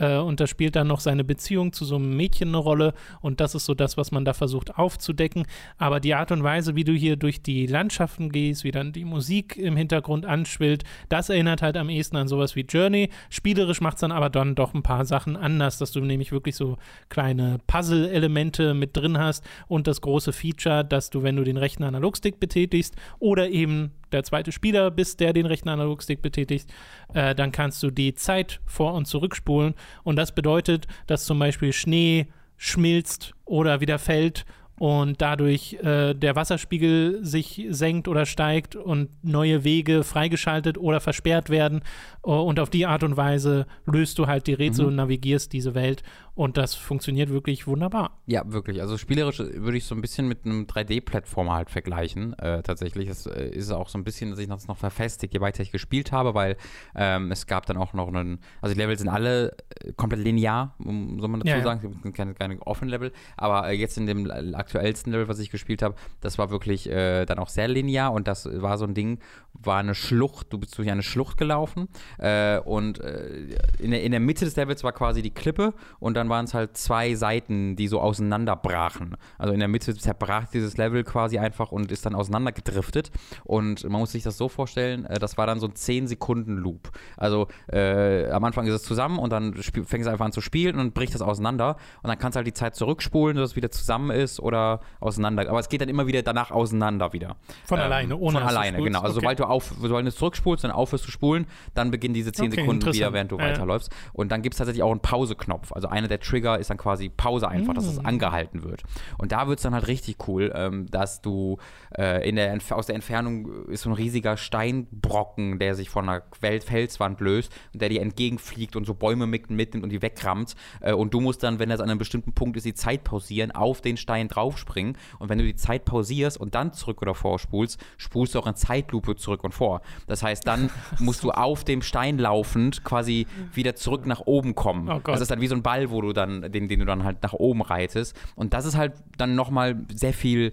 äh, und da spielt dann noch seine Beziehung zu so einem Mädchen eine Rolle und das ist so das, was man da versucht aufzudecken. Aber die Art und Weise, wie du hier durch die Landschaften gehst, wie dann die Musik im Hintergrund anschwillt, das erinnert halt am ehesten an sowas wie Journey. Spielerisch macht es dann aber dann doch ein paar Sachen anders, dass du nämlich wirklich so kleine Puzzle-Elemente mit drin hast und das große Feature, dass du, wenn du den rechten Analogstick betätigst oder eben der zweite Spieler bist, der den rechten Analogstick betätigt, äh, dann kannst du die Zeit vor- und zurückspulen. Und das bedeutet, dass zum Beispiel Schnee schmilzt oder wieder fällt und dadurch äh, der Wasserspiegel sich senkt oder steigt und neue Wege freigeschaltet oder versperrt werden. Äh, und auf die Art und Weise löst du halt die Rätsel und navigierst diese Welt. Und das funktioniert wirklich wunderbar. Ja, wirklich. Also spielerisch würde ich so ein bisschen mit einem 3D-Plattformer halt vergleichen. Äh, tatsächlich. Das äh, ist auch so ein bisschen, dass ich das noch verfestigt, je weiter ich gespielt habe, weil ähm, es gab dann auch noch einen, also die Level sind alle äh, komplett linear, um, soll man dazu Ja, sagen. Es gibt keine, keine offenen Level. Aber äh, jetzt in dem aktuellsten Level, was ich gespielt habe, das war wirklich äh, dann auch sehr linear und das war so ein Ding, war eine Schlucht, du bist durch eine Schlucht gelaufen äh, und äh, in, der, in der Mitte des Levels war quasi die Klippe und dann waren es halt zwei Seiten, die so auseinanderbrachen. Also in der Mitte zerbrach dieses Level quasi einfach und ist dann auseinandergedriftet und man muss sich das so vorstellen, äh, das war dann so ein 10 Sekunden Loop. Also äh, am Anfang ist es zusammen und dann fängt es einfach an zu spielen und dann bricht das auseinander und dann kannst du halt die Zeit zurückspulen, dass es wieder zusammen ist oder auseinander. Aber es geht dann immer wieder danach auseinander wieder. Von ähm, alleine, ohne Von alleine, genau. Also okay. sobald du auf, sobald du zurückspulst, dann aufhörst zu spulen, dann beginnen diese 10 okay, Sekunden wieder, während du ja. weiterläufst. Und dann gibt es tatsächlich auch einen Pause-Knopf. Also einer der Trigger ist dann quasi Pause einfach, mm. dass es mm. angehalten wird. Und da wird es dann halt richtig cool, ähm, dass du äh, in der, aus der Entfernung ist so ein riesiger Steinbrocken, der sich von einer Welt Felswand löst und der dir entgegenfliegt und so Bäume mitnimmt und die wegrammt. Äh, und du musst dann, wenn das an einem bestimmten Punkt ist, die Zeit pausieren, auf den Stein draufspringen. Und wenn du die Zeit pausierst und dann zurück oder vorspulst, spulst du auch in Zeitlupe zurück und vor. Das heißt, dann (laughs) musst du auf dem Stein laufend quasi wieder zurück nach oben kommen. Oh das ist dann wie so ein Ball, wo du dann, den, den du dann halt nach oben reitest. Und das ist halt dann nochmal sehr viel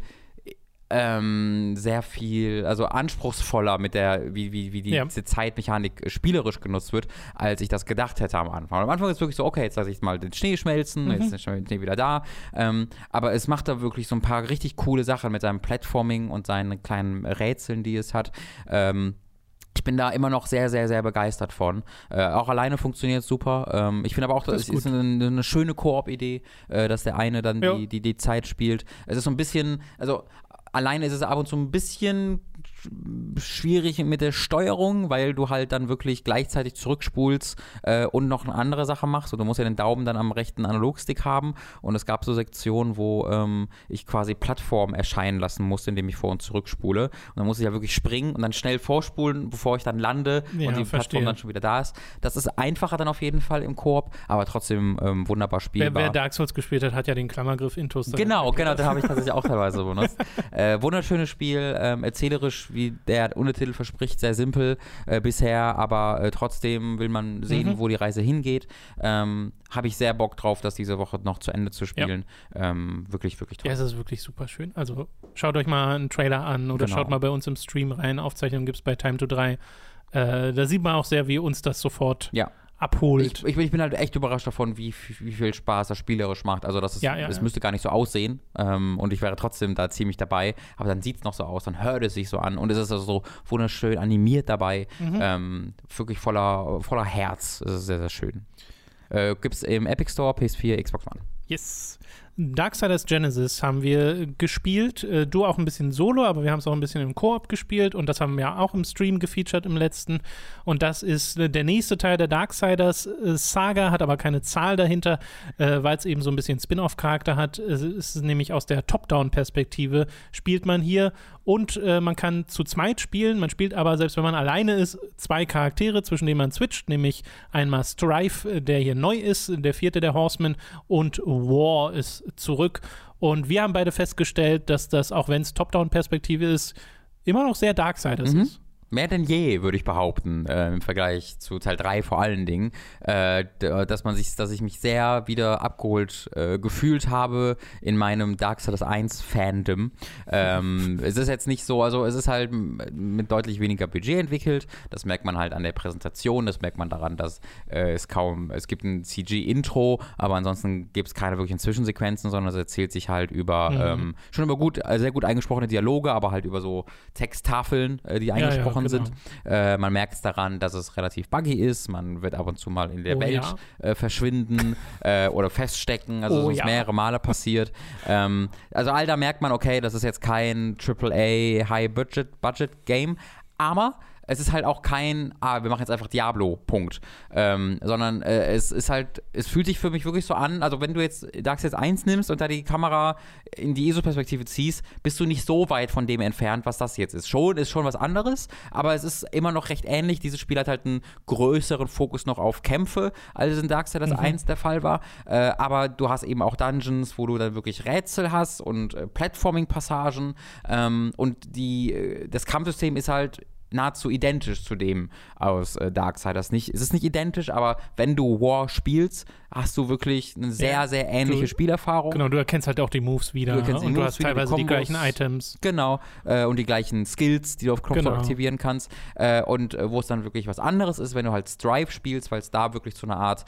ähm, sehr viel, also anspruchsvoller mit der, wie, wie, wie die, ja. diese Zeitmechanik spielerisch genutzt wird, als ich das gedacht hätte am Anfang. Und am Anfang ist es wirklich so, okay, jetzt lasse ich mal den Schnee schmelzen, mhm. jetzt ist der Schnee wieder da. Ähm, aber es macht da wirklich so ein paar richtig coole Sachen mit seinem Platforming und seinen kleinen Rätseln, die es hat. Ähm, bin da immer noch sehr, sehr, sehr begeistert von. Äh, auch alleine funktioniert es super. Ähm, ich finde aber auch, das, das ist, ist eine, eine, schöne Koop-Idee, äh, dass der eine dann die, die, die Zeit spielt. Es ist so ein bisschen, also alleine ist es ab und zu ein bisschen schwierig mit der Steuerung, weil du halt dann wirklich gleichzeitig zurückspulst äh, und noch eine andere Sache machst. Und du musst ja den Daumen dann am rechten Analogstick haben. Und es gab so Sektionen, wo ähm, ich quasi Plattformen erscheinen lassen musste, indem ich vor und zurückspule. Und dann musste ich ja wirklich springen und dann schnell vorspulen, bevor ich dann lande ja, und die verstehe. Plattform dann schon wieder da ist. Das ist einfacher dann auf jeden Fall im Koop, aber trotzdem ähm, wunderbar spielbar. Wer, wer, Dark Souls gespielt hat, hat ja den Klammergriff Intus. Genau, genau, den habe ich tatsächlich auch teilweise benutzt. (laughs) Äh, wunderschönes Spiel, ähm, erzählerisch wie der Untertitel verspricht, sehr simpel äh, bisher, aber äh, trotzdem will man sehen, mhm. wo die Reise hingeht. Ähm, Habe ich sehr Bock drauf, das diese Woche noch zu Ende zu spielen. Ja. Ähm, wirklich, wirklich toll. Ja, es ist wirklich super schön. Also schaut euch mal einen Trailer an oder genau. schaut mal bei uns im Stream rein. Aufzeichnungen gibt es bei Time to 3. Äh, da sieht man auch sehr, wie uns das sofort ja abholt. Ich, ich, bin halt echt überrascht davon, wie, wie viel Spaß das spielerisch macht. Also das ist, ja, ja, es ja. müsste gar nicht so aussehen ähm, und ich wäre trotzdem da ziemlich dabei. Aber dann sieht es noch so aus, dann hört es sich so an und es ist also so wunderschön animiert dabei. Mhm. Ähm, wirklich voller, voller Herz. Es ist sehr, sehr schön. Äh, Gibt es im Epic Store, PS4, Xbox One. Yes. Darksiders Genesis haben wir gespielt. Äh, du auch ein bisschen solo, aber wir haben es auch ein bisschen im Koop gespielt und das haben wir auch im Stream gefeatured im letzten. Und das ist äh, der nächste Teil der Darksiders äh, Saga, hat aber keine Zahl dahinter, weil es eben so ein bisschen Spin-off-Charakter hat. Es ist nämlich aus der Top-Down-Perspektive spielt man hier und äh, man kann zu zweit spielen. Man spielt aber, selbst wenn man alleine ist, zwei Charaktere, zwischen denen man switcht, nämlich einmal Strife, der hier neu ist, der vierte der Horsemen, und War ist zurück. Und wir haben beide festgestellt, dass das, auch wenn es Top-Down-Perspektive ist, immer noch sehr Darksiders mhm. ist. Mehr denn je, würde ich behaupten, äh, im Vergleich zu Teil 3 vor allen Dingen, äh, dass man sich, dass ich mich sehr wieder abgeholt äh, gefühlt habe in meinem Darksiders 1 Fandom. Ähm, (laughs) es ist jetzt nicht so, also es ist halt mit deutlich weniger Budget entwickelt. Das merkt man halt an der Präsentation, das merkt man daran, dass äh, es kaum, es gibt ein CG-Intro, aber ansonsten gibt es keine wirklichen Zwischensequenzen, sondern es erzählt sich halt über mhm. ähm, schon über gut, sehr gut eingesprochene Dialoge, aber halt über so Texttafeln, äh, die eingesprochen ja, ja gesprochen genau. sind. Äh, man merkt es daran, dass es relativ buggy ist. Man wird ab und zu mal in der oh, Welt ja. äh, verschwinden (laughs) äh, oder feststecken. Also oh, es ist ja. mehrere Male passiert. Ähm, also all da merkt man, okay, das ist jetzt kein AAA High-Budget-Game. Aber es ist halt auch kein, ah, wir machen jetzt einfach Diablo, Punkt. Ähm, sondern äh, es ist halt, es fühlt sich für mich wirklich so an, also wenn du jetzt Dark Souls 1 nimmst und da die Kamera in die ISO-Perspektive ziehst, bist du nicht so weit von dem entfernt, was das jetzt ist. Schon ist schon was anderes, aber es ist immer noch recht ähnlich. Dieses Spiel hat halt einen größeren Fokus noch auf Kämpfe, als es in Dark Souls mhm. 1 der Fall war. Äh, aber du hast eben auch Dungeons, wo du dann wirklich Rätsel hast und äh, Platforming-Passagen. Ähm, und die, äh, das Kampfsystem ist halt nahezu identisch zu dem aus äh, Darksiders. Nicht, es ist nicht identisch, aber wenn du War spielst, hast du wirklich eine sehr, Ja, sehr ähnliche du- Spielerfahrung. Genau, du erkennst halt auch die Moves wieder. Du erkennst die und du Moves hast wieder, die teilweise die, Kombos. gleichen Items. Genau, äh, und die gleichen Skills, die du auf Knopfdruck Genau. aktivieren kannst. Äh, und äh, wo es dann wirklich was anderes ist, wenn du halt Strive spielst, weil es da wirklich zu einer Art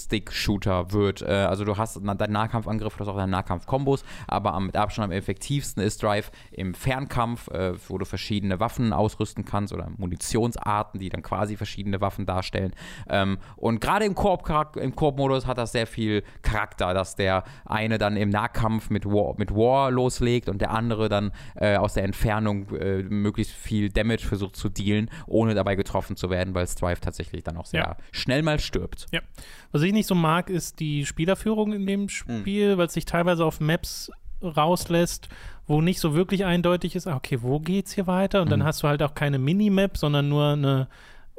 Twin-Stick-Shooter wird. Äh, also du hast deinen Nahkampfangriff, du hast auch deine Nahkampf-Kombos, aber am, mit Abstand am effektivsten ist Strive im Fernkampf, äh, wo du verschiedene Waffen ausrüsten kannst oder Munitionsarten, die dann quasi verschiedene Waffen darstellen. Ähm, und gerade im Koop- im Koop-Modus hat das sehr viel Charakter, dass der eine dann im Nahkampf mit War, mit War loslegt und der andere dann äh, aus der Entfernung äh, möglichst viel Damage versucht zu dealen, ohne dabei getroffen zu werden, weil Strive tatsächlich dann auch sehr Ja. schnell mal stirbt. Ja. Was ich nicht so mag, ist die Spielerführung in dem Spiel, weil es sich teilweise auf Maps rauslässt, wo nicht so wirklich eindeutig ist, ah, okay, wo geht's hier weiter? Und dann hast du halt auch keine Minimap, sondern nur eine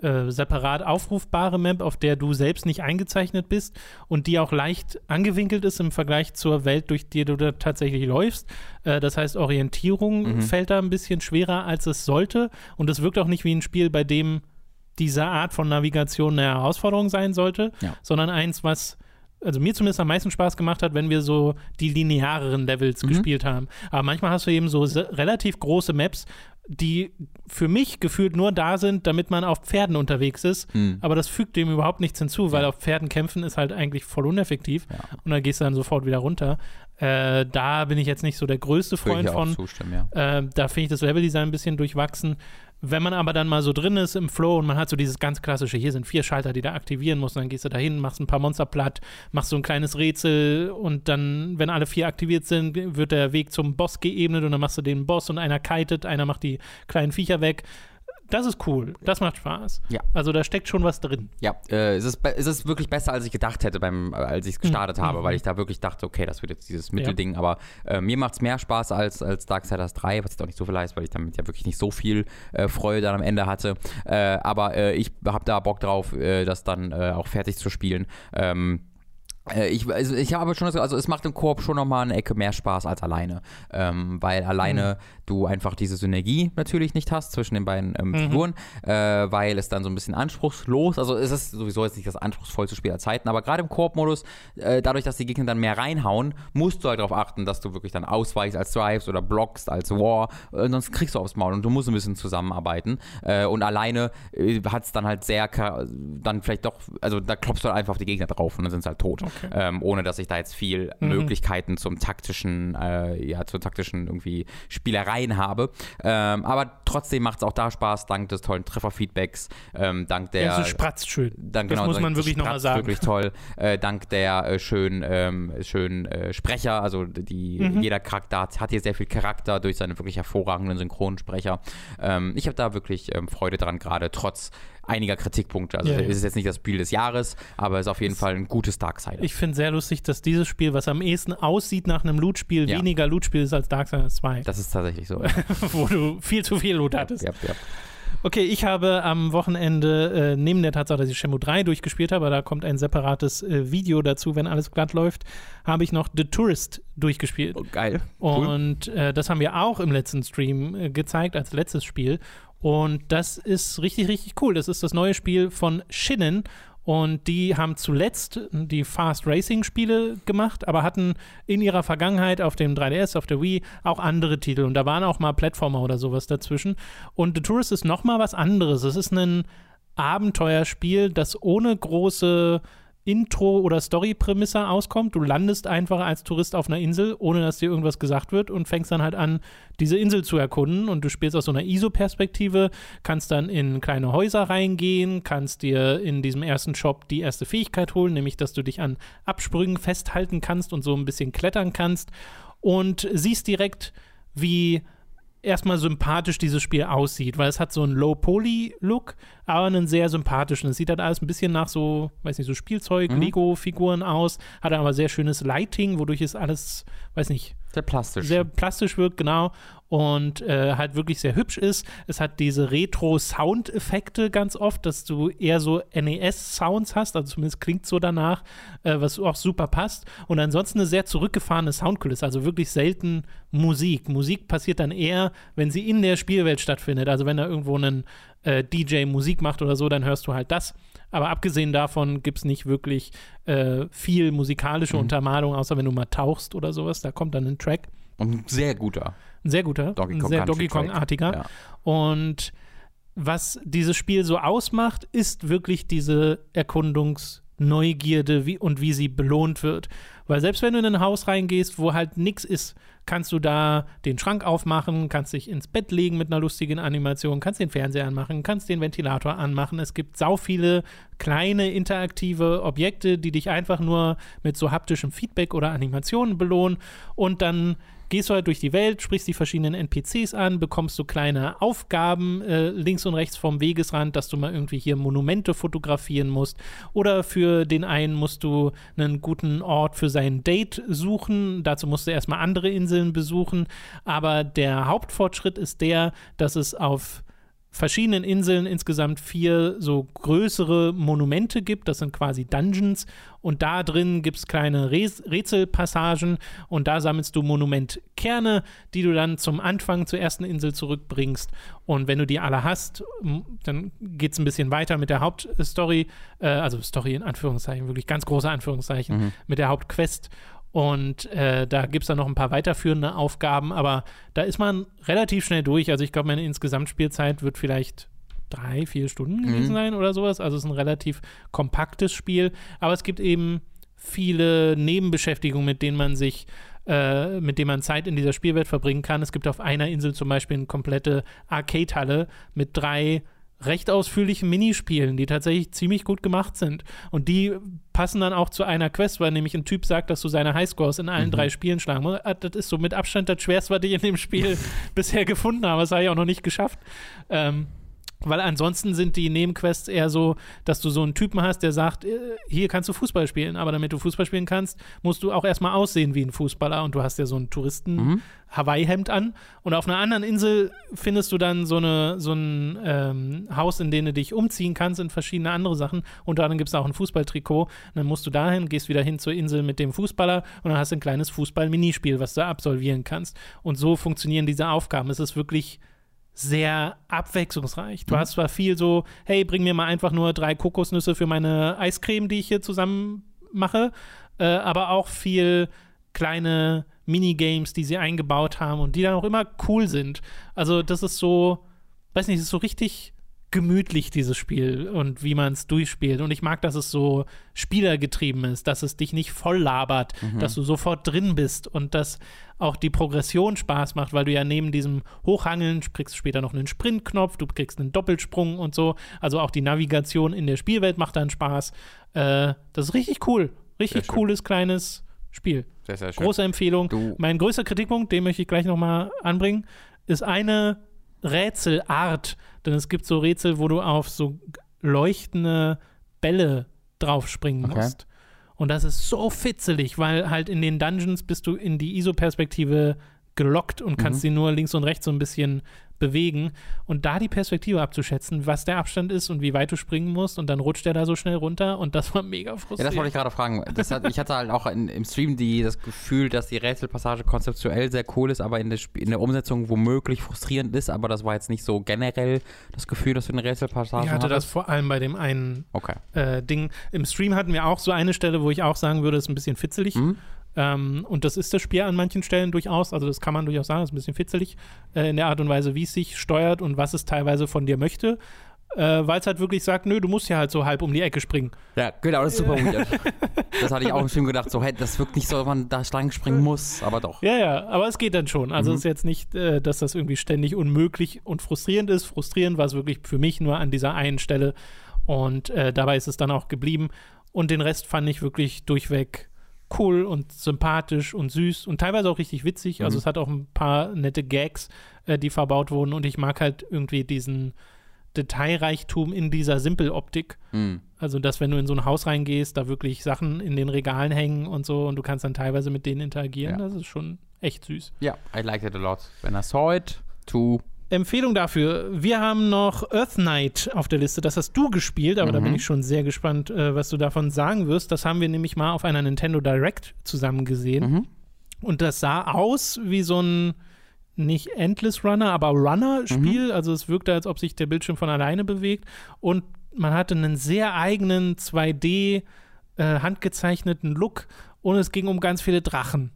äh, separat aufrufbare Map, auf der du selbst nicht eingezeichnet bist und die auch leicht angewinkelt ist im Vergleich zur Welt, durch die du da tatsächlich läufst. Äh, das heißt, Orientierung fällt da ein bisschen schwerer, als es sollte. Und es wirkt auch nicht wie ein Spiel, bei dem diese Art von Navigation eine Herausforderung sein sollte, Ja. sondern eins, was also mir zumindest am meisten Spaß gemacht hat, wenn wir so die lineareren Levels gespielt haben. Aber manchmal hast du eben so relativ große Maps, die für mich gefühlt nur da sind, damit man auf Pferden unterwegs ist. Aber das fügt dem überhaupt nichts hinzu, weil Ja. auf Pferden kämpfen ist halt eigentlich voll uneffektiv. Ja. Und dann gehst du dann sofort wieder runter. Äh, da bin ich jetzt nicht so der größte Freund ich auch von. zustimmen, ja. Äh, da finde ich das Leveldesign ein bisschen durchwachsen. Wenn man aber dann mal so drin ist im Flow und man hat so dieses ganz klassische, hier sind vier Schalter, die du aktivieren musst, dann gehst du da hin, machst ein paar Monster platt, machst so ein kleines Rätsel und dann, wenn alle vier aktiviert sind, wird der Weg zum Boss geebnet und dann machst du den Boss und einer kitet, einer macht die kleinen Viecher weg. Das ist cool, das macht Spaß. Ja. Also da steckt schon was drin. Ja, äh, es, ist, es ist wirklich besser, als ich gedacht hätte, beim, als ich es gestartet Mhm. habe, weil ich da wirklich dachte, okay, das wird jetzt dieses Mittelding, aber äh, mir macht es mehr Spaß als, als Darksiders 3, was jetzt auch nicht so viel heißt, weil ich damit ja wirklich nicht so viel äh, Freude dann am Ende hatte. Äh, aber äh, ich habe da Bock drauf, äh, das dann auch fertig zu spielen. Ähm, äh, Ich, also ich habe aber schon das, also es macht im Koop schon nochmal eine Ecke mehr Spaß als alleine, ähm, weil alleine du einfach diese Synergie natürlich nicht hast zwischen den beiden ähm, Figuren, äh, weil es dann so ein bisschen anspruchslos, also es ist sowieso jetzt nicht das anspruchsvollste Spiel aller Zeiten, aber gerade im Koop-Modus, äh, dadurch, dass die Gegner dann mehr reinhauen, musst du halt darauf achten, dass du wirklich dann ausweichst als Drives oder blockst als War, äh, sonst kriegst du aufs Maul und du musst ein bisschen zusammenarbeiten. Äh, und alleine äh, hat es dann halt sehr, dann vielleicht doch, also da klopfst du halt einfach auf die Gegner drauf und dann sind sie halt tot, ähm, ohne dass ich da jetzt viel Möglichkeiten zum taktischen, äh, ja, zur taktischen irgendwie Spielereien habe. Ähm, aber trotzdem macht es auch da Spaß, dank des tollen Trefferfeedbacks, ähm, dank der. Ja, es spratzt schön. Dann, Das genau, muss man wirklich noch mal Spratz sagen. Wirklich toll. Äh, dank der äh, schönen, ähm, schönen äh, Sprecher, also die, Mhm. jeder Charakter hat, hat hier sehr viel Charakter durch seine wirklich hervorragenden Synchronsprecher. Ähm, ich habe da wirklich ähm, Freude dran, gerade trotz einiger Kritikpunkte. Also Ja, ja. es ist jetzt nicht das Spiel des Jahres, aber es ist auf jeden Fall ein gutes Darksider. Ich finde sehr lustig, dass dieses Spiel, was am ehesten aussieht nach einem Loot-Spiel, Ja. weniger Loot-Spiel ist als Darksiders 2, das ist tatsächlich so. (laughs) wo du viel zu viel Loot hattest. ja, ja. Okay, ich habe am Wochenende, äh, neben der Tatsache, dass ich Shenmue 3 durchgespielt habe, da kommt ein separates äh, Video dazu, wenn alles glatt läuft, habe ich noch The Tourist durchgespielt. Oh, geil. Cool. Und äh, das haben wir auch im letzten Stream äh, gezeigt als letztes Spiel. Und das ist richtig, richtig cool. Das ist das neue Spiel von Shinnen. Und die haben zuletzt die Fast Racing Spiele gemacht, aber hatten in ihrer Vergangenheit auf dem 3DS, auf der Wii auch andere Titel. Und da waren auch mal Plattformer oder sowas dazwischen. Und The Tourist ist nochmal was anderes. Es ist ein Abenteuerspiel, das ohne große Intro- oder Story-Prämisse auskommt. Du landest einfach als Tourist auf einer Insel, ohne dass dir irgendwas gesagt wird und fängst dann halt an, diese Insel zu erkunden. Und du spielst aus so einer ISO-Perspektive, kannst dann in kleine Häuser reingehen, kannst dir in diesem ersten Shop die erste Fähigkeit holen, nämlich dass du dich an Absprüngen festhalten kannst und so ein bisschen klettern kannst. Und siehst direkt, wie erstmal sympathisch dieses Spiel aussieht, weil es hat so einen Low-Poly-Look, aber einen sehr sympathischen. Es sieht halt alles ein bisschen nach so, weiß nicht, so Spielzeug, Lego-Figuren aus, hat aber sehr schönes Lighting, wodurch es alles, weiß nicht, sehr plastisch. Sehr plastisch wirkt, genau. Und äh, halt wirklich sehr hübsch ist. Es hat diese Retro-Sound-Effekte ganz oft, dass du eher so NES-Sounds hast, also zumindest klingt so danach, äh, was auch super passt. Und ansonsten eine sehr zurückgefahrene Soundkulisse, also wirklich selten Musik. Musik passiert dann eher, wenn sie in der Spielwelt stattfindet. Also wenn da irgendwo ein äh, DJ Musik macht oder so, dann hörst du halt das. Aber abgesehen davon gibt es nicht wirklich äh, viel musikalische Mhm. Untermalung, außer wenn du mal tauchst oder sowas. Da kommt dann ein Track. Und ein sehr guter. Ein sehr guter, Donkey ein Kong sehr Country Donkey Kong-artiger. Ja. Und was dieses Spiel so ausmacht, ist wirklich diese Erkundungsneugierde wie, und wie sie belohnt wird. Weil selbst wenn du in ein Haus reingehst, wo halt nichts ist, kannst du da den Schrank aufmachen, kannst dich ins Bett legen mit einer lustigen Animation, kannst den Fernseher anmachen, kannst den Ventilator anmachen. Es gibt sau viele kleine interaktive Objekte, die dich einfach nur mit so haptischem Feedback oder Animationen belohnen und dann gehst du halt durch die Welt, sprichst die verschiedenen NPCs an, bekommst so kleine Aufgaben äh, links und rechts vom Wegesrand, dass du mal irgendwie hier Monumente fotografieren musst. Oder für den einen musst du einen guten Ort für sein Date suchen. Dazu musst du erstmal andere Inseln besuchen. Aber der Hauptfortschritt ist der, dass es auf verschiedenen Inseln insgesamt vier so größere Monumente gibt. Das sind quasi Dungeons. Und da drin gibt es kleine Räts Rätselpassagen. Und da sammelst du Monumentkerne, die du dann zum Anfang zur ersten Insel zurückbringst. Und wenn du die alle hast, dann geht es ein bisschen weiter mit der Hauptstory. Äh, also Story in Anführungszeichen, wirklich ganz große Anführungszeichen, Mhm. mit der Hauptquest. Und äh, da gibt es dann noch ein paar weiterführende Aufgaben, aber da ist man relativ schnell durch. Also ich glaube, meine Insgesamtspielzeit wird vielleicht drei, vier Stunden gewesen Mhm. sein oder sowas. Also es ist ein relativ kompaktes Spiel. Aber es gibt eben viele Nebenbeschäftigungen, mit denen man sich äh, mit denen man Zeit in dieser Spielwelt verbringen kann. Es gibt auf einer Insel zum Beispiel eine komplette Arcade-Halle mit drei recht ausführlichen Minispielen, die tatsächlich ziemlich gut gemacht sind. Und die passen dann auch zu einer Quest, weil nämlich ein Typ sagt, dass du seine Highscores in allen Mhm. drei Spielen schlagen musst. Ah, Das ist so mit Abstand das Schwerste, was ich in dem Spiel (laughs) bisher gefunden habe. Das habe ich auch noch nicht geschafft. Ähm, weil ansonsten sind die Nebenquests eher so, dass du so einen Typen hast, der sagt, äh, hier kannst du Fußball spielen, aber damit du Fußball spielen kannst, musst du auch erstmal aussehen wie ein Fußballer und du hast ja so ein Touristen Mhm. Hawaii-Hemd an und auf einer anderen Insel findest du dann so, eine, so ein ähm, Haus, in dem du dich umziehen kannst in verschiedene andere Sachen. Unter anderem gibt es auch ein Fußballtrikot. Und dann musst du dahin, gehst wieder hin zur Insel mit dem Fußballer und dann hast du ein kleines Fußball-Minispiel, was du absolvieren kannst. Und so funktionieren diese Aufgaben. Es ist wirklich sehr abwechslungsreich. Du Mhm. hast zwar viel so, hey, bring mir mal einfach nur drei Kokosnüsse für meine Eiscreme, die ich hier zusammen mache, äh, aber auch viel kleine Minigames, die sie eingebaut haben und die dann auch immer cool sind. Also das ist so, weiß nicht, es ist so richtig gemütlich, dieses Spiel und wie man es durchspielt. Und ich mag, dass es so spielergetrieben ist, dass es dich nicht voll labert, dass du sofort drin bist und dass auch die Progression Spaß macht, weil du ja neben diesem Hochhangeln kriegst später noch einen Sprintknopf, du kriegst einen Doppelsprung und so. Also auch die Navigation in der Spielwelt macht dann Spaß. Äh, das ist richtig cool. Richtig cooles kleines Spiel. Sehr, sehr schön. Große Empfehlung. Du- Mein größter Kritikpunkt, den möchte ich gleich nochmal anbringen, ist eine Rätselart. Denn es gibt so Rätsel, wo du auf so leuchtende Bälle draufspringen Okay. musst. Und das ist so fitzelig, weil halt in den Dungeons bist du in die ISO-Perspektive gelockt und kannst Mhm. sie nur links und rechts so ein bisschen bewegen. Und da die Perspektive abzuschätzen, was der Abstand ist und wie weit du springen musst, und dann rutscht der da so schnell runter und das war mega Ja, frustrierend. das wollte ich gerade fragen. Das hat, ich hatte halt auch in, im Stream die, das Gefühl, dass die Rätselpassage konzeptuell sehr cool ist, aber in der, in der Umsetzung womöglich frustrierend ist. Aber das war jetzt nicht so generell das Gefühl, dass du eine Rätselpassage ich hatte das hattest. vor allem bei dem einen Okay. äh, Ding. Im Stream hatten wir auch so eine Stelle, wo ich auch sagen würde, ist ein bisschen fitzelig. Mhm. Ähm, und das ist das Spiel an manchen Stellen durchaus. Also das kann man durchaus sagen, ist ein bisschen fitzelig äh, in der Art und Weise, wie es sich steuert und was es teilweise von dir möchte. Äh, Weil es halt wirklich sagt, nö, du musst ja halt so halb um die Ecke springen. Ja, genau, das ist super weird. Das hatte ich auch im Stream gedacht, so, hey, das wirkt nicht so, wenn man da Schlangen springen muss, aber doch. Ja, ja, aber es geht dann schon. Also Mhm. es ist jetzt nicht, äh, dass das irgendwie ständig unmöglich und frustrierend ist. Frustrierend war es wirklich für mich nur an dieser einen Stelle. Und äh, dabei ist es dann auch geblieben. Und den Rest fand ich wirklich durchweg cool und sympathisch und süß und teilweise auch richtig witzig. Also Mhm. es hat auch ein paar nette Gags, äh, die verbaut wurden. Und ich mag halt irgendwie diesen Detailreichtum in dieser Simpeloptik. Hm. Also, dass wenn du in so ein Haus reingehst, da wirklich Sachen in den Regalen hängen und so und du kannst dann teilweise mit denen interagieren. Ja. Das ist schon echt süß. Ja, I liked it a lot. When I saw it, to Empfehlung dafür. Wir haben noch Earth Knight auf der Liste. Das hast du gespielt, aber da Mhm. bin ich schon sehr gespannt, äh, was du davon sagen wirst. Das haben wir nämlich mal auf einer Nintendo Direct zusammen gesehen. Mhm. Und das sah aus wie so ein nicht Endless Runner, aber Mhm. Runner-Spiel. Also es wirkte, als ob sich der Bildschirm von alleine bewegt. Und man hatte einen sehr eigenen 2D äh, handgezeichneten Look und es ging um ganz viele Drachen.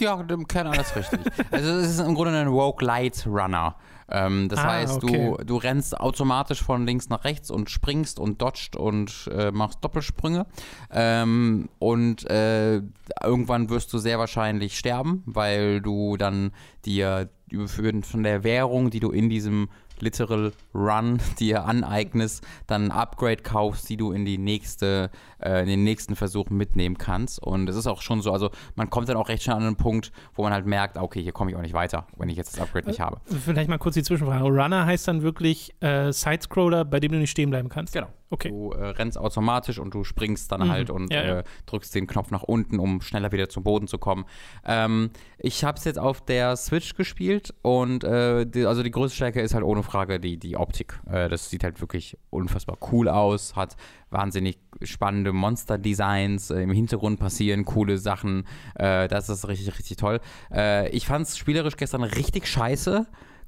Ja, im Kern alles richtig. (laughs) also es ist im Grunde ein Rogue Light Runner. Ähm, das Ah, heißt, okay. du, du rennst automatisch von links nach rechts und springst und dodgst und äh, machst Doppelsprünge. Ähm, und äh, irgendwann wirst du sehr wahrscheinlich sterben, weil du dann dir von der Währung, die du in diesem Literal Run (laughs) dir aneignest, dann ein Upgrade kaufst, die du in die nächste, äh, in den nächsten Versuch mitnehmen kannst. Und es ist auch schon so, also man kommt dann auch recht schnell an einen Punkt, wo man halt merkt, okay, hier komme ich auch nicht weiter, wenn ich jetzt das Upgrade nicht habe. Vielleicht mal kurz die Zwischenfrage. Runner heißt dann wirklich äh, Sidescroller, bei dem du nicht stehen bleiben kannst. Genau. Okay. Du äh, rennst automatisch und du springst dann Mhm. halt und Ja, ja. Äh, drückst den Knopf nach unten, um schneller wieder zum Boden zu kommen. Ähm, ich habe es jetzt auf der Switch gespielt und äh, die, also die größte Stärke ist halt ohne Frage die, die Optik. Äh, das sieht halt wirklich unfassbar cool aus, hat wahnsinnig spannende Monster-Designs, äh, im Hintergrund passieren coole Sachen. Äh, das ist richtig, richtig toll. Äh, ich fand es spielerisch gestern richtig scheiße.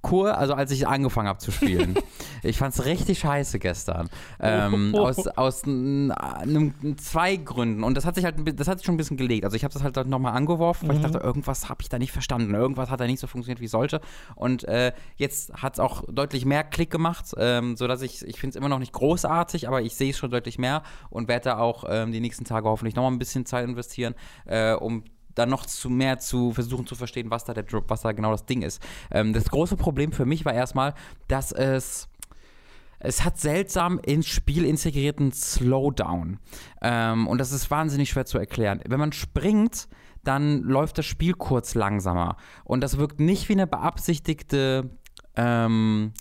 Cool, also als ich angefangen habe zu spielen. (laughs) ich fand es richtig scheiße gestern. Ähm, aus aus n- einem, zwei Gründen. Und das hat sich halt das hat sich schon ein bisschen gelegt. Also ich habe das halt nochmal angeworfen, weil ich dachte, irgendwas habe ich da nicht verstanden. Irgendwas hat da nicht so funktioniert, wie es sollte. Und äh, jetzt hat es auch deutlich mehr Klick gemacht, ähm, sodass ich, ich finde es immer noch nicht großartig, aber ich sehe es schon deutlich mehr und werde da auch ähm, die nächsten Tage hoffentlich nochmal ein bisschen Zeit investieren, äh, um dann noch zu mehr zu versuchen zu verstehen, was da der Drop, was da genau das Ding ist. Ähm, das große Problem für mich war erstmal, dass es es hat seltsam ins Spiel integrierten Slowdown. Ähm, und das ist wahnsinnig schwer zu erklären. Wenn man springt, dann läuft das Spiel kurz langsamer. Und das wirkt nicht wie eine beabsichtigte ähm,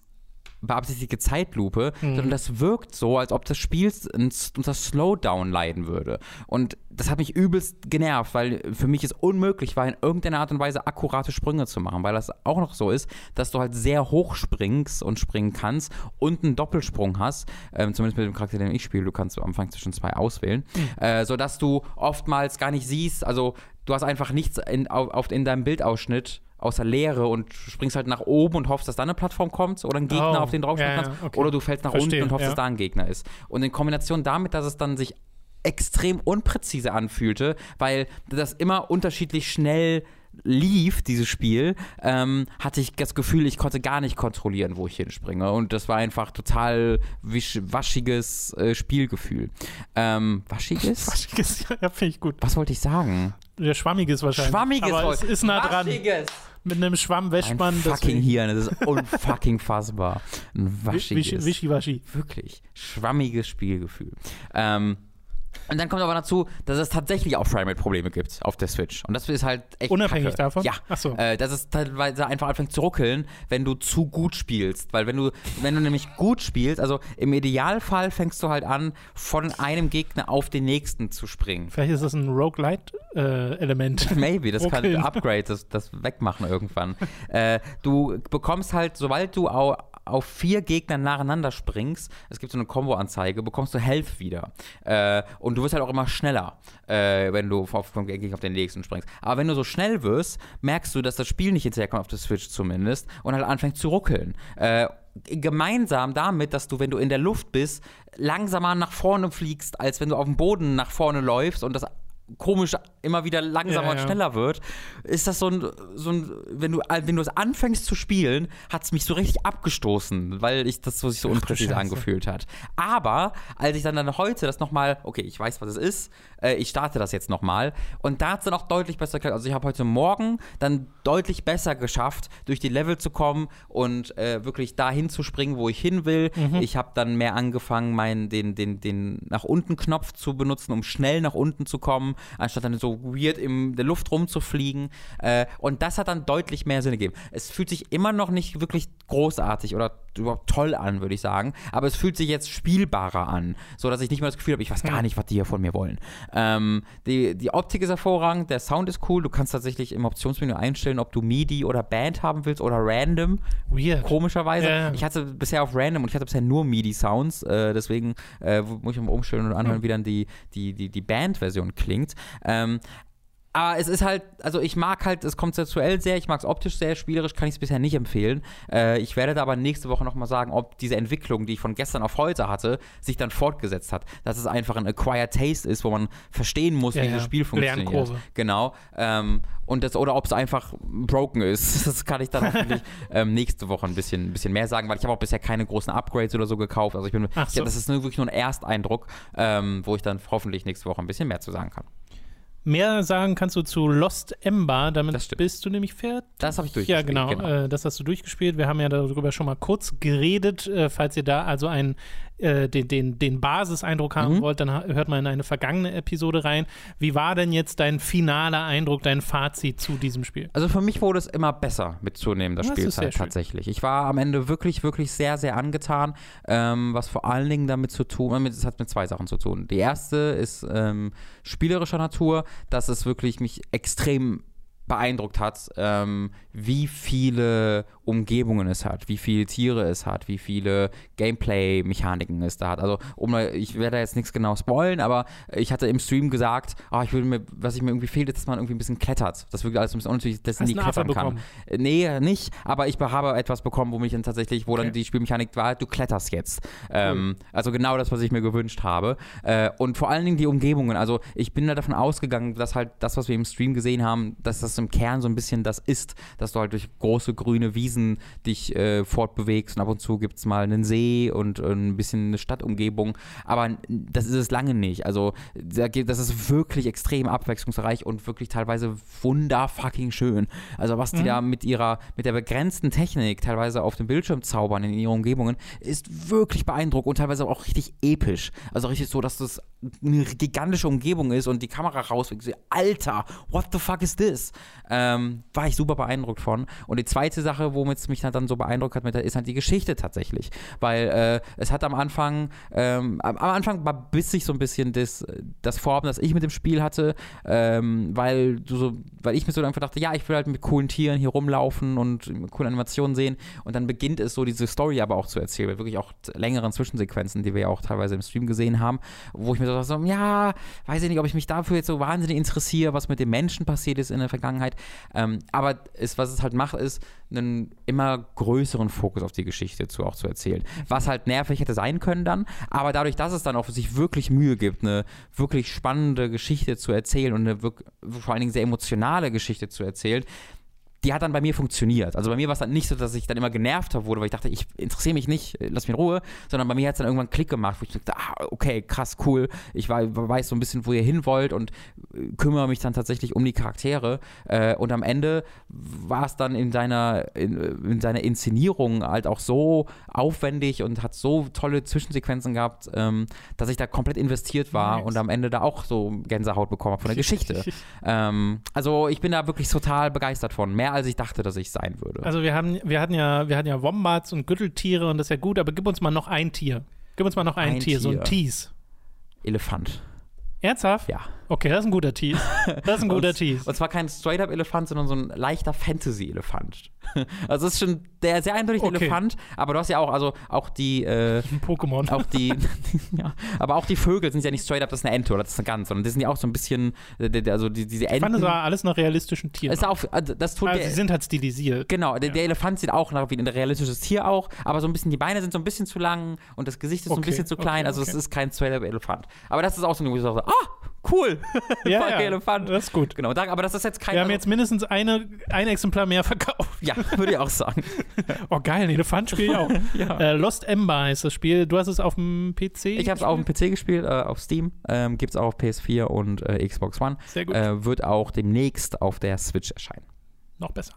beabsichtigte Zeitlupe, sondern das wirkt so, als ob das Spiel unter Slowdown leiden würde. Und das hat mich übelst genervt, weil für mich es unmöglich war, in irgendeiner Art und Weise akkurate Sprünge zu machen, weil das auch noch so ist, dass du halt sehr hoch springst und springen kannst und einen Doppelsprung hast, ähm, zumindest mit dem Charakter, den ich spiele, du kannst am Anfang zwischen zwei auswählen, äh, sodass du oftmals gar nicht siehst, also du hast einfach nichts in, auf, in deinem Bildausschnitt außer Leere und springst halt nach oben und hoffst, dass da eine Plattform kommt oder ein Gegner, Oh, auf den du draufspringen ja, kannst. okay. Oder du fällst nach Verstehe, unten und hoffst, ja. dass da ein Gegner ist. Und in Kombination damit, dass es dann sich extrem unpräzise anfühlte, weil das immer unterschiedlich schnell lief, dieses Spiel, ähm, hatte ich das Gefühl, ich konnte gar nicht kontrollieren, wo ich hinspringe. Und das war einfach total wisch, waschiges äh, Spielgefühl. Ähm, waschiges? (laughs) Waschiges, ja, finde ich gut. Was wollte ich sagen? Der Schwammiges wahrscheinlich. Schwammiges Aber es ist nah dran. Waschiges! Mit einem Schwamm wäscht Ein man fucking deswegen- Hirn, das ist (laughs) unfucking fassbar. Ein waschiges. Wischiwaschi. wirklich schwammiges Spielgefühl. Ähm, und dann kommt aber dazu, dass es tatsächlich auch Framerate-Probleme gibt auf der Switch. Und das ist halt echt Unabhängig kacke. davon? Ja. Ach so. Äh, dass es teilweise einfach anfängt zu ruckeln, wenn du zu gut spielst. Weil wenn du, wenn du nämlich gut spielst, also im Idealfall fängst du halt an, von einem Gegner auf den nächsten zu springen. Vielleicht ist das ein Roguelite-Element. (laughs) Maybe, das kann Ruckeln. Upgrade, das, das wegmachen irgendwann. äh, du bekommst halt, sobald du au, auf vier Gegner nacheinander springst, es gibt so eine Combo-Anzeige, bekommst du Health wieder. Äh, und du wirst halt auch immer schneller, äh, wenn du auf, vom Gegner auf den nächsten springst. Aber wenn du so schnell wirst, merkst du, dass das Spiel nicht hinterherkommt, auf der Switch zumindest, und halt anfängt zu ruckeln. Äh, gemeinsam damit, dass du, wenn du in der Luft bist, langsamer nach vorne fliegst, als wenn du auf dem Boden nach vorne läufst und das komisch immer wieder langsamer Ja, und ja. schneller wird, ist das so ein, so ein wenn du wenn du es anfängst zu spielen, hat es mich so richtig abgestoßen, weil ich das so sich so unpräzise angefühlt hat. Aber als ich dann, dann heute das nochmal, okay, ich weiß, was es ist, äh, ich starte das jetzt nochmal und da hat es dann auch deutlich besser geklappt. Also ich habe heute Morgen dann deutlich besser geschafft, durch die Level zu kommen und äh, wirklich dahin zu springen, wo ich hin will. Ich habe dann mehr angefangen, meinen den, den, den nach unten Knopf zu benutzen, um schnell nach unten zu kommen anstatt dann so weird in der Luft rumzufliegen. Äh, und das hat dann deutlich mehr Sinn gegeben. Es fühlt sich immer noch nicht wirklich großartig oder überhaupt toll an, würde ich sagen. Aber es fühlt sich jetzt spielbarer an, so dass ich nicht mehr das Gefühl habe, ich weiß gar nicht, was die hier von mir wollen. Ähm, die, die Optik ist hervorragend, der Sound ist cool. Du kannst tatsächlich im Optionsmenü einstellen, ob du MIDI oder Band haben willst oder Random. Weird. Komischerweise. Ja. Ich hatte bisher auf Random und ich hatte bisher nur MIDI-Sounds. Äh, deswegen äh, muss ich mal umstellen und anhören, wie dann die, die, die, die Band-Version klingt. Ähm, aber es ist halt, also ich mag halt es konzeptuell sehr, ich mag es optisch sehr, spielerisch kann ich es bisher nicht empfehlen. Äh, ich werde da aber nächste Woche nochmal sagen, ob diese Entwicklung, die ich von gestern auf heute hatte, sich dann fortgesetzt hat. Dass es einfach ein Acquired Taste ist, wo man verstehen muss, Ja, wie ja. dieses Spiel funktioniert. Lernkurve. Genau. Ähm, und das, oder ob es einfach broken ist. (laughs) Das kann ich dann (laughs) hoffentlich ähm, nächste Woche ein bisschen, ein bisschen mehr sagen, weil ich habe auch bisher keine großen Upgrades oder so gekauft. Also ich bin, so. ja, das ist nur, wirklich nur ein Ersteindruck, ähm, wo ich dann hoffentlich nächste Woche ein bisschen mehr zu sagen kann. Mehr sagen kannst du zu Lost Ember, damit bist du nämlich fertig. Das habe ich Ja, durchgespielt. genau, Äh, das hast du durchgespielt. Wir haben ja darüber schon mal kurz geredet. Äh, falls ihr da also einen, äh, den, den, den Basiseindruck haben Mhm. wollt, dann hört mal in eine vergangene Episode rein. Wie war denn jetzt dein finaler Eindruck, dein Fazit zu diesem Spiel? Also für mich wurde es immer besser mit zunehmender Das Spielzeit tatsächlich. Ich war am Ende wirklich, wirklich sehr, sehr angetan, ähm, was vor allen Dingen damit zu tun, damit, es hat mit zwei Sachen zu tun. Die erste ist ähm, spielerischer Natur, dass es wirklich mich extrem beeindruckt hat, ähm, wie viele Umgebungen es hat, wie viele Tiere es hat, wie viele Gameplay-Mechaniken es da hat. Also, um, ich werde da jetzt nichts genau spoilen, aber ich hatte im Stream gesagt, ah, ich würde mir, was ich mir irgendwie fehlt, ist, dass man irgendwie ein bisschen klettert. Das wirklich alles ein bisschen unnötig, dass Hast nie klettern kann. bekommen? Äh, Nee, nicht, aber ich habe etwas bekommen, wo mich dann tatsächlich, wo Okay. dann die Spielmechanik war, du kletterst jetzt. Ähm, also genau das, was ich mir gewünscht habe. Äh, und vor allen Dingen die Umgebungen. Also ich bin da davon ausgegangen, dass halt das, was wir im Stream gesehen haben, dass das im Kern so ein bisschen das ist, dass du halt durch große grüne Wiesen dich äh, fortbewegst und ab und zu gibt es mal einen See und äh, ein bisschen eine Stadtumgebung. Aber das ist es lange nicht. Also das ist wirklich extrem abwechslungsreich und wirklich teilweise wunderfucking schön. Also was die da mit ihrer, mit der begrenzten Technik teilweise auf dem Bildschirm zaubern in ihren Umgebungen, ist wirklich beeindruckend und teilweise auch richtig episch. Also richtig so, dass das eine gigantische Umgebung ist und die Kamera rauswinkt. So, Alter, what the fuck is this? Ähm, war ich super beeindruckt von. Und die zweite Sache, womit es mich dann so beeindruckt hat, ist halt die Geschichte tatsächlich. Weil äh, es hat am Anfang, ähm, am, Anfang war biss sich so ein bisschen das, das Vorhaben, das ich mit dem Spiel hatte, ähm, weil du so, weil ich mir so einfach dachte, ja, ich will halt mit coolen Tieren hier rumlaufen und coole Animationen sehen. Und dann beginnt es so, diese Story aber auch zu erzählen, wirklich auch längeren Zwischensequenzen, die wir ja auch teilweise im Stream gesehen haben, wo ich mir so dachte, so, ja, weiß ich nicht, ob ich mich dafür jetzt so wahnsinnig interessiere, was mit den Menschen passiert ist in der Vergangenheit. Ähm, aber es, was es halt macht, ist, einen immer größeren Fokus auf die Geschichte zu auch zu erzählen. Was halt nervig hätte sein können dann, aber dadurch, dass es dann auch sich wirklich Mühe gibt, eine wirklich spannende Geschichte zu erzählen und eine vor allen Dingen sehr emotionale Geschichte zu erzählen, die hat dann bei mir funktioniert. Also bei mir war es dann nicht so, dass ich dann immer genervter wurde, weil ich dachte, ich interessiere mich nicht, äh, lass mich in Ruhe, sondern bei mir hat es dann irgendwann einen Klick gemacht, wo ich dachte, ah, okay, krass, cool, ich wei- weiß so ein bisschen, wo ihr hin wollt und äh, kümmere mich dann tatsächlich um die Charaktere. Äh, und am Ende war es dann in seiner, in, in seiner Inszenierung halt auch so aufwendig und hat so tolle Zwischensequenzen gehabt, ähm, dass ich da komplett investiert war Nice. und am Ende da auch so Gänsehaut bekommen habe von der (laughs) Geschichte. Ähm, also ich bin da wirklich total begeistert von. Mehr als ich dachte, dass ich sein würde. Also wir haben, wir hatten ja, wir hatten ja Wombats und Gürteltiere und das ist ja gut, aber gib uns mal noch ein Tier. Gib uns mal noch ein, Ein Tier, so ein Tier. Tease. Elefant. Ernsthaft? Ja. Okay, das ist ein guter Tease. Das ist ein (laughs) guter und, Tease. Und zwar kein Straight-up-Elefant, sondern so ein leichter Fantasy-Elefant. (laughs) Also es ist schon der sehr eindeutig ein Okay. Elefant, aber du hast ja auch, also auch die, äh, Ein (laughs) Pokémon. auch die, ja, aber auch die Vögel sind ja nicht straight up, das ist eine Ente oder das ist eine Gans, sondern die sind ja auch so ein bisschen, äh, also die, diese ich fand, Enten. das war alles nach realistischen Tieren. ist auch, also das tut also der, sie sind halt stilisiert. Genau, der, Ja. der Elefant sieht auch nach wie ein realistisches Tier auch, aber so ein bisschen, die Beine sind so ein bisschen zu lang und das Gesicht ist so ein Okay, bisschen zu klein, okay, also es okay. ist kein straight up Elefant. Aber das ist auch so ein, wo ich so, ah, cool, (laughs) Ja, Fuck, ja, Elefant. das ist gut. Genau, da, aber das ist jetzt kein. Wir haben jetzt mindestens eine, ein Exemplar mehr verkauft. ja, würde ich auch sagen. (laughs) Oh, geil, ein Elefant spiele ich auch. (laughs) Ja. äh, Lost Ember heißt das Spiel. Du hast es auf dem PC? Ich habe es auf dem PC gespielt, äh, auf Steam, ähm, gibt es auch auf PS4 und äh, Xbox One. Sehr gut. Äh, wird auch demnächst auf der Switch erscheinen. Noch besser.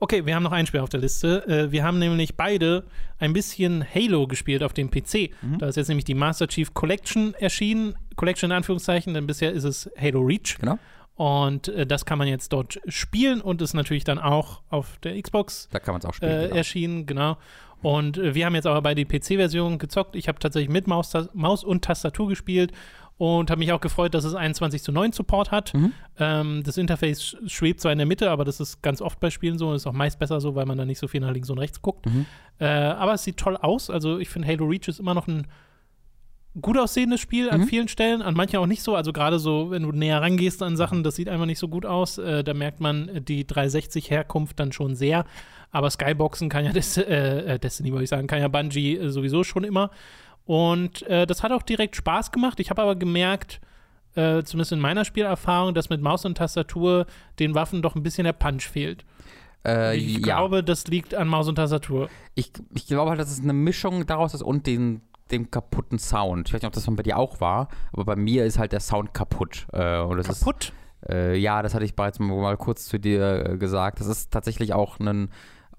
Okay, wir haben noch ein Spiel auf der Liste. Äh, wir haben nämlich beide ein bisschen Halo gespielt auf dem PC. Mhm. Da ist jetzt nämlich die Master Chief Collection erschienen. Collection in Anführungszeichen, denn bisher ist es Halo Reach. Genau. Und äh, das kann man jetzt dort spielen und ist natürlich dann auch auf der Xbox Da kann man es auch spielen. äh, genau. erschienen, genau. Und äh, wir haben jetzt aber bei die PC-Version gezockt. Ich habe tatsächlich mit Maus, Maus und Tastatur gespielt und habe mich auch gefreut, dass es 21 zu 9 Support hat. Mhm. Ähm, das Interface sch- schwebt zwar in der Mitte, aber das ist ganz oft bei Spielen so und ist auch meist besser so, weil man da nicht so viel nach links und rechts guckt. Mhm. Äh, aber es sieht toll aus. Also ich finde Halo Reach ist immer noch ein gut aussehendes Spiel an Mhm. vielen Stellen, an manchen auch nicht so. Also gerade so, wenn du näher rangehst an Sachen, das sieht einfach nicht so gut aus. Äh, da merkt man die 360-Herkunft dann schon sehr. Aber Skyboxen kann ja (laughs) Des äh, äh, Destiny, wollte ich sagen, kann ja Bungie äh, sowieso schon immer. Und äh, das hat auch direkt Spaß gemacht. Ich habe aber gemerkt, äh, zumindest in meiner Spielerfahrung, dass mit Maus und Tastatur den Waffen doch ein bisschen der Punch fehlt. Äh, Ich ja. glaube, das liegt an Maus und Tastatur. Ich, ich glaube halt, dass es eine Mischung daraus ist und den, dem kaputten Sound. Ich weiß nicht, ob das bei dir auch war, aber bei mir ist halt der Sound kaputt. Äh, und das Kaputt? Ist, äh, ja, das hatte ich bereits mal, kurz zu dir äh, gesagt. Das ist tatsächlich auch ein,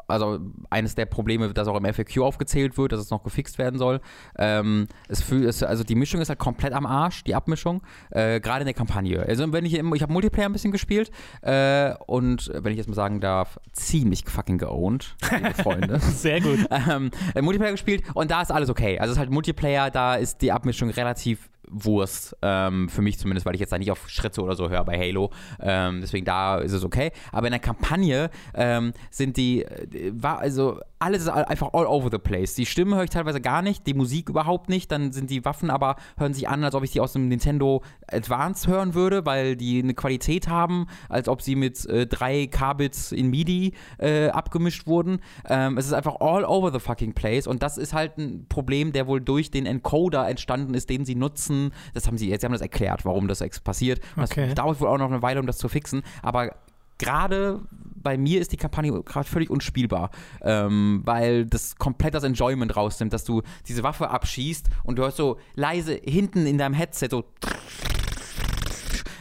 also eines der Probleme, das auch im FAQ aufgezählt wird, dass es noch gefixt werden soll. Ähm, es fühl, es, also die Mischung ist halt komplett am Arsch, die Abmischung, äh, gerade in der Kampagne. Also wenn ich, im- ich habe Multiplayer ein bisschen gespielt äh, und wenn ich jetzt mal sagen darf, ziemlich fucking geowned, liebe Freunde. (laughs) Sehr gut. ähm, äh, Multiplayer gespielt und da ist alles okay. Also es ist halt Multiplayer, da ist die Abmischung relativ Wurst, ähm, für mich zumindest, weil ich jetzt da nicht auf Schritte oder so höre bei Halo. Ähm, deswegen da ist es okay. Aber in der Kampagne ähm, sind die, äh, war also alles ist einfach all over the place. Die Stimmen höre ich teilweise gar nicht, die Musik überhaupt nicht. Dann sind die Waffen aber, hören sich an, als ob ich die aus dem Nintendo Advance hören würde, weil die eine Qualität haben, als ob sie mit äh, drei K-Bits in MIDI äh, abgemischt wurden. Ähm, es ist einfach all over the fucking place und das ist halt ein Problem, der wohl durch den Encoder entstanden ist, den sie nutzen. Das haben sie, sie haben das erklärt, warum das passiert. Okay. Das dauert wohl auch noch eine Weile, um das zu fixen, aber gerade bei mir ist die Kampagne gerade völlig unspielbar, ähm, weil das komplett das Enjoyment rausnimmt, dass du diese Waffe abschießt und du hörst so leise hinten in deinem Headset so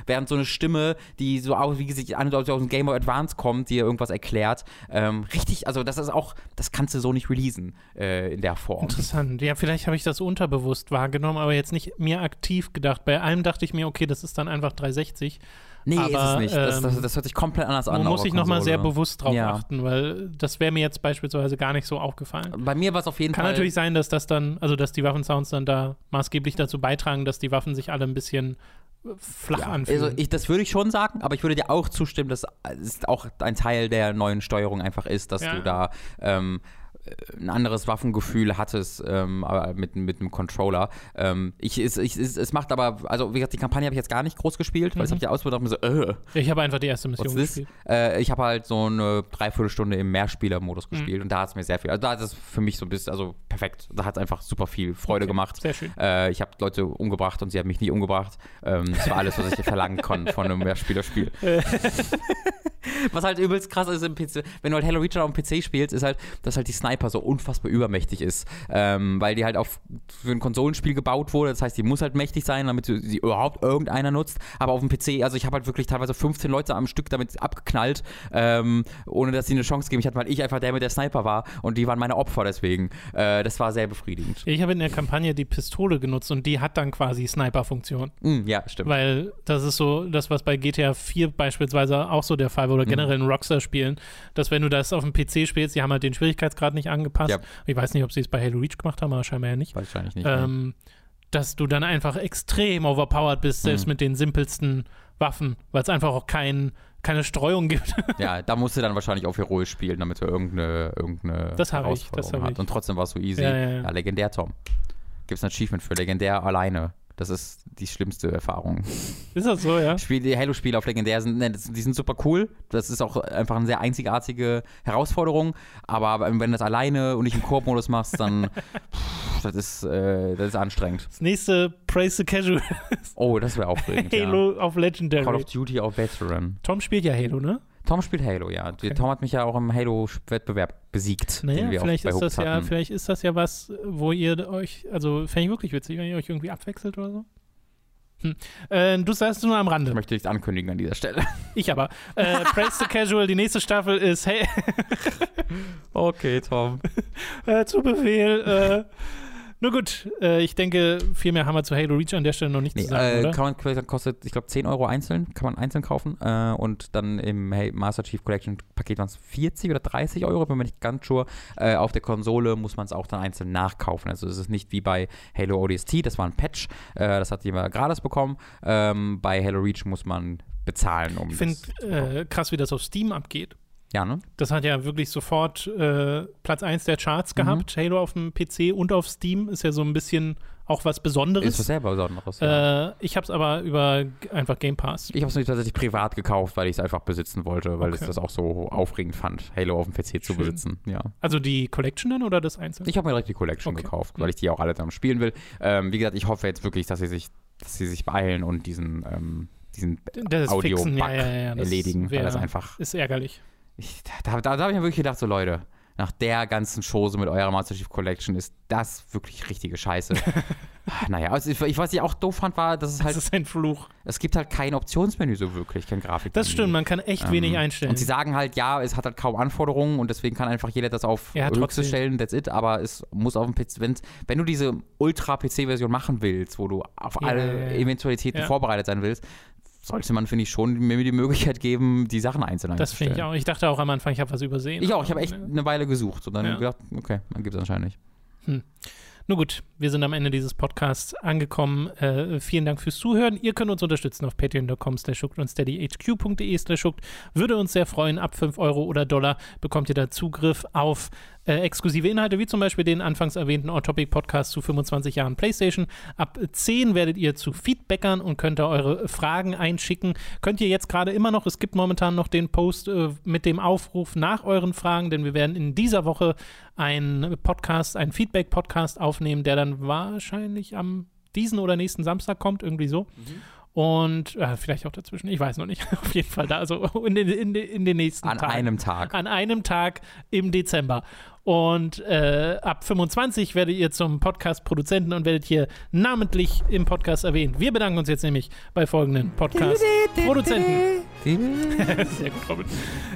während so eine Stimme, die so aus, wie sich an, aus dem Game Boy Advance kommt, dir irgendwas erklärt. Ähm, richtig, also das ist auch, das kannst du so nicht releasen äh, in der Form. Interessant. Ja, vielleicht habe ich das unterbewusst wahrgenommen, aber jetzt nicht mir aktiv gedacht. Bei allem dachte ich mir, okay, das ist dann einfach 360. Nee, ist aber, es nicht. Das, das, ähm, das hört sich komplett anders an. Auf muss ich nochmal sehr bewusst drauf Ja. achten, weil das wäre mir jetzt beispielsweise gar nicht so aufgefallen. Bei mir war es auf jeden Kann Fall. natürlich sein, dass das dann, also dass die Waffensounds dann da maßgeblich dazu beitragen, dass die Waffen sich alle ein bisschen äh, flach Ja, anfühlen. also ich, das würde ich schon sagen, aber ich würde dir auch zustimmen, dass es auch ein Teil der neuen Steuerung einfach ist, dass Ja. du da ähm, ein anderes Waffengefühl hattest ähm, mit, mit einem Controller. Ähm, ich, es, ich, es, es macht aber, also wie gesagt, die Kampagne habe ich jetzt gar nicht groß gespielt, weil das Mhm. habe ich ausprobiert und dachte mir so, äh, ich habe einfach die erste Mission gespielt. Äh, ich habe halt so eine Dreiviertelstunde im Mhm. Mehrspieler-Modus gespielt und da hat es mir sehr viel, also da hat es für mich so ein bisschen, also perfekt, da hat es einfach super viel Freude Okay, gemacht. Sehr schön. Äh, ich habe Leute umgebracht und sie haben mich nie umgebracht. Ähm, das war alles, was ich verlangen konnte von einem Mehrspielerspiel. (laughs) was halt übelst krass ist im PC, wenn du halt Halo Reach auf dem PC spielst, ist halt, dass halt die Sniper so unfassbar übermächtig ist. Ähm, weil die halt auf für ein Konsolenspiel gebaut wurde. Das heißt, die muss halt mächtig sein, damit sie sie überhaupt irgendeiner nutzt. Aber auf dem PC, also ich habe halt wirklich teilweise 15 Leute am Stück damit abgeknallt, ähm, ohne dass sie eine Chance geben. Ich hatte, weil ich einfach der mit der Sniper war und die waren meine Opfer deswegen. Äh, das war sehr befriedigend. Ich habe in der Kampagne die Pistole genutzt und die hat dann quasi Sniper-Funktion. Mm, ja, stimmt. Weil das ist so das, was bei GTA 4 beispielsweise auch so der Fall war oder Mhm. generell in Rockstar-Spielen, dass wenn du das auf dem PC spielst, die haben halt den Schwierigkeitsgrad nicht angepasst. Ja. Ich weiß nicht, ob sie es bei Halo Reach gemacht haben, aber scheinbar ja nicht. Wahrscheinlich nicht. Ähm, dass du dann einfach extrem overpowered bist, selbst Mhm. mit den simpelsten Waffen, weil es einfach auch kein, keine Streuung gibt. (laughs) Ja, da musst du dann wahrscheinlich auf Heroisch spielen, damit du irgendeine, irgendeine Das hab ich, das Herausforderung hast. ich. Und trotzdem war es so easy. Ja, ja, ja. legendär, Tom. Gibt es ein Achievement für legendär alleine. Das ist die schlimmste Erfahrung. ist das so, ja? Die Halo-Spiele auf legendär sind, ne, die sind super cool. Das ist auch einfach eine sehr einzigartige Herausforderung. Aber wenn du das alleine und nicht im Koop-Modus machst, dann (laughs) pff, das ist, äh, das ist anstrengend. Das nächste Praise the Casual Oh, das wäre aufregend. (laughs) Halo auf ja. Legendary. Call of Duty auf Veteran. Tom spielt ja Halo, ne? Tom spielt Halo, ja. Tom hat mich ja auch im Halo-Wettbewerb besiegt. Naja, vielleicht ist das ja, vielleicht ist das ja was, wo ihr euch, also fände ich wirklich witzig, wenn ihr euch irgendwie abwechselt oder so. Äh, du sagst nur am Rande. Ich möchte nichts ankündigen an dieser Stelle. (laughs) Ich aber. Äh, Praise the Casual, die nächste Staffel ist hey, Okay, Tom. (laughs) äh, zu Befehl. Äh, nur gut, äh, ich denke, viel mehr haben wir zu Halo Reach an der Stelle noch nicht Nee, zu sagen, äh, oder? kann man, kostet, ich glaube, 10 Euro einzeln, kann man einzeln kaufen. Äh, und dann im hey, Master Chief Collection Paket waren es 40 oder 30 Euro, bin mir nicht ganz sure. Äh, auf der Konsole muss man es auch dann einzeln nachkaufen. Also es ist nicht wie bei Halo ODST, das war ein Patch, äh, das hat jemand gratis bekommen. Ähm, bei Halo Reach muss man bezahlen, um Ich finde äh, krass, wie das auf Steam abgeht. Ja, ne? Das hat ja wirklich sofort äh, Platz 1 der Charts Mhm. gehabt. Halo auf dem PC und auf Steam ist ja so ein bisschen auch was Besonderes. Ist was sehr Besonderes. Ja. Äh, ich habe es aber über einfach Game Pass. Ich habe es nicht tatsächlich privat gekauft, weil ich es einfach besitzen wollte, weil ich Okay. das auch so aufregend fand, Halo auf dem PC zu Schön. besitzen. Ja. Also die Collection dann oder das Einzelne? Ich habe mir direkt die Collection Okay. gekauft, Mhm. weil ich die auch alle dann spielen will. Ähm, wie gesagt, ich hoffe jetzt wirklich, dass sie sich, dass sie sich beeilen und diesen, ähm, diesen Audio-Bug fixen, ja, ja, erledigen, wär- weil das einfach. ist ärgerlich. Ich, da da, da habe ich mir wirklich gedacht, so Leute, nach der ganzen Chose mit eurer Master Chief Collection ist das wirklich richtige Scheiße. (laughs) naja, also ich, ich, was ich auch doof fand, war, dass es Das halt, ist ein Fluch. es gibt halt kein Optionsmenü so wirklich, kein Grafik. Das stimmt, man kann echt wenig einstellen. Ähm, Und sie sagen halt, ja, es hat halt kaum Anforderungen und deswegen kann einfach jeder das auf Ja, höchste stellen, that's it. Aber es muss auf dem PC, wenn, wenn du diese Ultra-PC-Version machen willst, wo du auf Ja, alle ja. Eventualitäten Ja. vorbereitet sein willst, sollte man, finde ich, schon mir die Möglichkeit geben, die Sachen einzeln das finde ich auch. Ich dachte auch am Anfang, ich habe was übersehen. Ich auch, ich habe echt eine Weile gesucht und dann Ja. gedacht, okay, dann gibt es anscheinend nicht. Nur gut, wir sind am Ende dieses Podcasts angekommen. Äh, vielen Dank fürs Zuhören. Ihr könnt uns unterstützen auf patreon.com slash und steadyhq.de slash. Würde uns sehr freuen. Ab 5 Euro oder Dollar bekommt ihr da Zugriff auf äh, exklusive Inhalte, wie zum Beispiel den anfangs erwähnten On-Topic-Podcast zu 25 Jahren PlayStation. Ab 10 werdet ihr zu Feedbackern und könnt da eure Fragen einschicken. Könnt ihr jetzt gerade immer noch, es gibt momentan noch den Post äh, mit dem Aufruf nach euren Fragen, denn wir werden in dieser Woche einen Podcast, einen Feedback-Podcast aufnehmen, der dann wahrscheinlich am diesen oder nächsten Samstag kommt, irgendwie so. Und äh, vielleicht auch dazwischen, ich weiß noch nicht. (laughs) Auf jeden Fall da, also in den, in den, in den nächsten An Tagen. einem Tag. An einem Tag im Dezember. Und äh, ab 25 werdet ihr zum Podcast-Produzenten und werdet hier namentlich im Podcast erwähnt. Wir bedanken uns jetzt nämlich bei folgenden Podcast-Produzenten. (laughs) Sehr gut, Robin.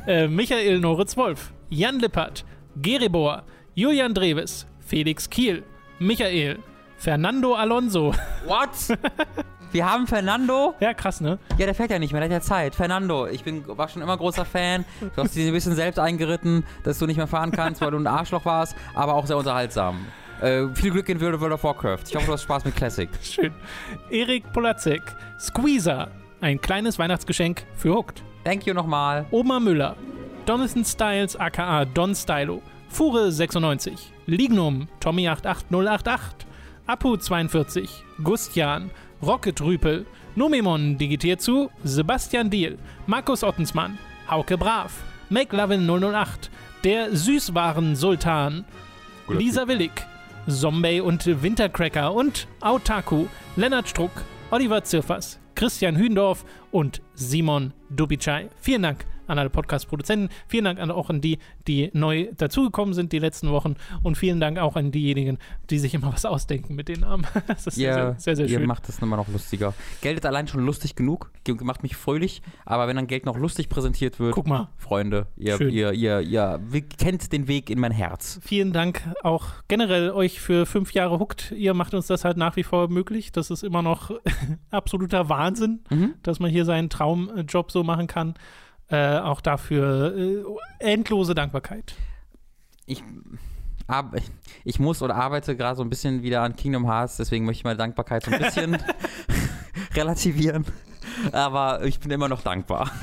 Äh, Michael Noritz-Wolf, Jan Lippert, Geribor, Julian Dreves, Felix Kiel, Michael, Fernando Alonso. What? (laughs) Wir haben Fernando. Ja, krass, ne? Ja, der fährt ja nicht mehr, der hat ja Zeit. Fernando, ich bin, war schon immer großer Fan. Du hast dich ein bisschen selbst eingeritten, dass du nicht mehr fahren kannst, weil du ein Arschloch warst, aber auch sehr unterhaltsam. Äh, viel Glück in World of Warcraft. Ich hoffe, du hast Spaß mit Classic. (laughs) Schön. Erik Polacek, Squeezer, ein kleines Weihnachtsgeschenk für Hooked. Thank you nochmal. Oma Müller, Jonathan Styles aka Don Stylo, Fure96, Lignum, Tommy88088, Apu42, Gustian, Rocket Rüpel, Nomemon digitiert zu, Sebastian Diel, Markus Ottensmann, Hauke Brav, McLovin 008, der Süßwaren-Sultan, Lisa Willig, Zombie und Wintercracker und Autaku, Lennart Struck, Oliver Zirfers, Christian Hündorf und Simon Dubicai. Vielen Dank an alle Podcast-Produzenten. Vielen Dank an, auch an die, die neu dazugekommen sind die letzten Wochen. Und vielen Dank auch an diejenigen, die sich immer was ausdenken mit den Namen. (laughs) Das ist Ihr, sehr, sehr, sehr, ihr schön. macht das immer noch lustiger. Geld ist allein schon lustig genug, ge- macht mich fröhlich, aber wenn dann Geld noch lustig präsentiert wird, Guck mal. Freunde, ihr, ihr, ihr, ihr kennt den Weg in mein Herz. Vielen Dank auch generell euch für fünf Jahre Hooked. Ihr macht uns das halt nach wie vor möglich. Das ist immer noch (laughs) absoluter Wahnsinn, Mhm. dass man hier seinen Traumjob so machen kann. Äh, auch dafür äh, endlose Dankbarkeit. Ich, ab, ich muss oder arbeite gerade so ein bisschen wieder an Kingdom Hearts, deswegen möchte ich meine Dankbarkeit so ein bisschen (laughs) (laughs) relativieren. Aber ich bin immer noch dankbar. (laughs)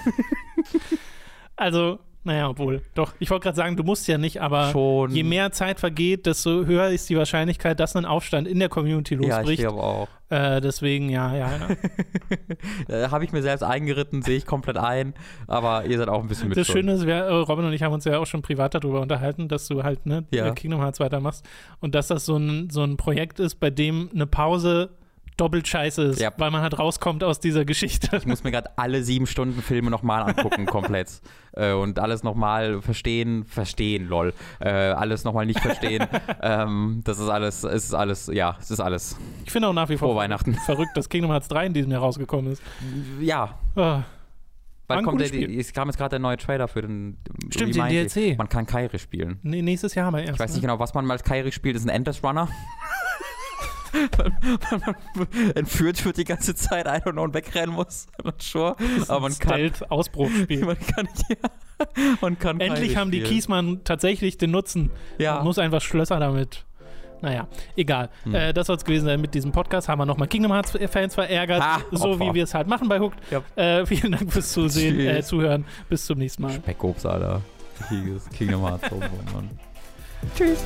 Also, naja, obwohl, doch, ich wollte gerade sagen, du musst ja nicht, aber Schon. je mehr Zeit vergeht, desto höher ist die Wahrscheinlichkeit, dass ein Aufstand in der Community Ja, ich losbricht. glaube auch. Äh, deswegen, ja, ja, (laughs) ja. Habe ich mir selbst eingeritten, sehe ich komplett ein, aber ihr seid auch ein bisschen mit Das. Schöne ist, wir, äh, Robin und ich haben uns ja auch schon privat darüber unterhalten, dass du halt ne, Ja. Kingdom Hearts weitermachst und dass das so ein, so ein Projekt ist, bei dem eine Pause doppelt scheiße ist, Ja. weil man halt rauskommt aus dieser Geschichte. Ich muss mir gerade alle sieben Stunden Filme nochmal angucken, (laughs) komplett. Äh, und alles nochmal verstehen, verstehen, lol. Äh, alles nochmal nicht verstehen. (laughs) ähm, das ist alles, es ist alles, ja, es ist alles. Ich finde auch nach wie vor Weihnachten. (laughs) verrückt, dass Kingdom Hearts 3 in diesem Jahr rausgekommen ist. Ja, Ah, ein kommt der, es kam jetzt gerade der neue Trailer für den Stimmt, den DLC. Man kann Kairi spielen. nee, nächstes Jahr haben wir erst. Ich weiß nicht ne? genau, was man mal als Kairi spielt. Das ist ein Endless Runner. Man, (laughs) man entführt wird die ganze Zeit, I don't know, und wegrennen muss. (laughs) Sure. Aber man kann, Stealth-Ausbruchsspiel. (laughs) man kann, ja, man kann Endlich haben die. Kiesmann tatsächlich den Nutzen. Ja. Man muss einfach Schlösser damit. Naja, egal. Hm. Äh, das soll es gewesen sein mit diesem Podcast. Haben wir nochmal Kingdom Hearts-Fans verärgert. Ah, so Opfer. wie wir es halt machen bei Hooked. Ja. Äh, vielen Dank fürs Zusehen, äh, Zuhören. Bis zum nächsten Mal. Speckobst, Alter. Kingdom Hearts. Tschüss.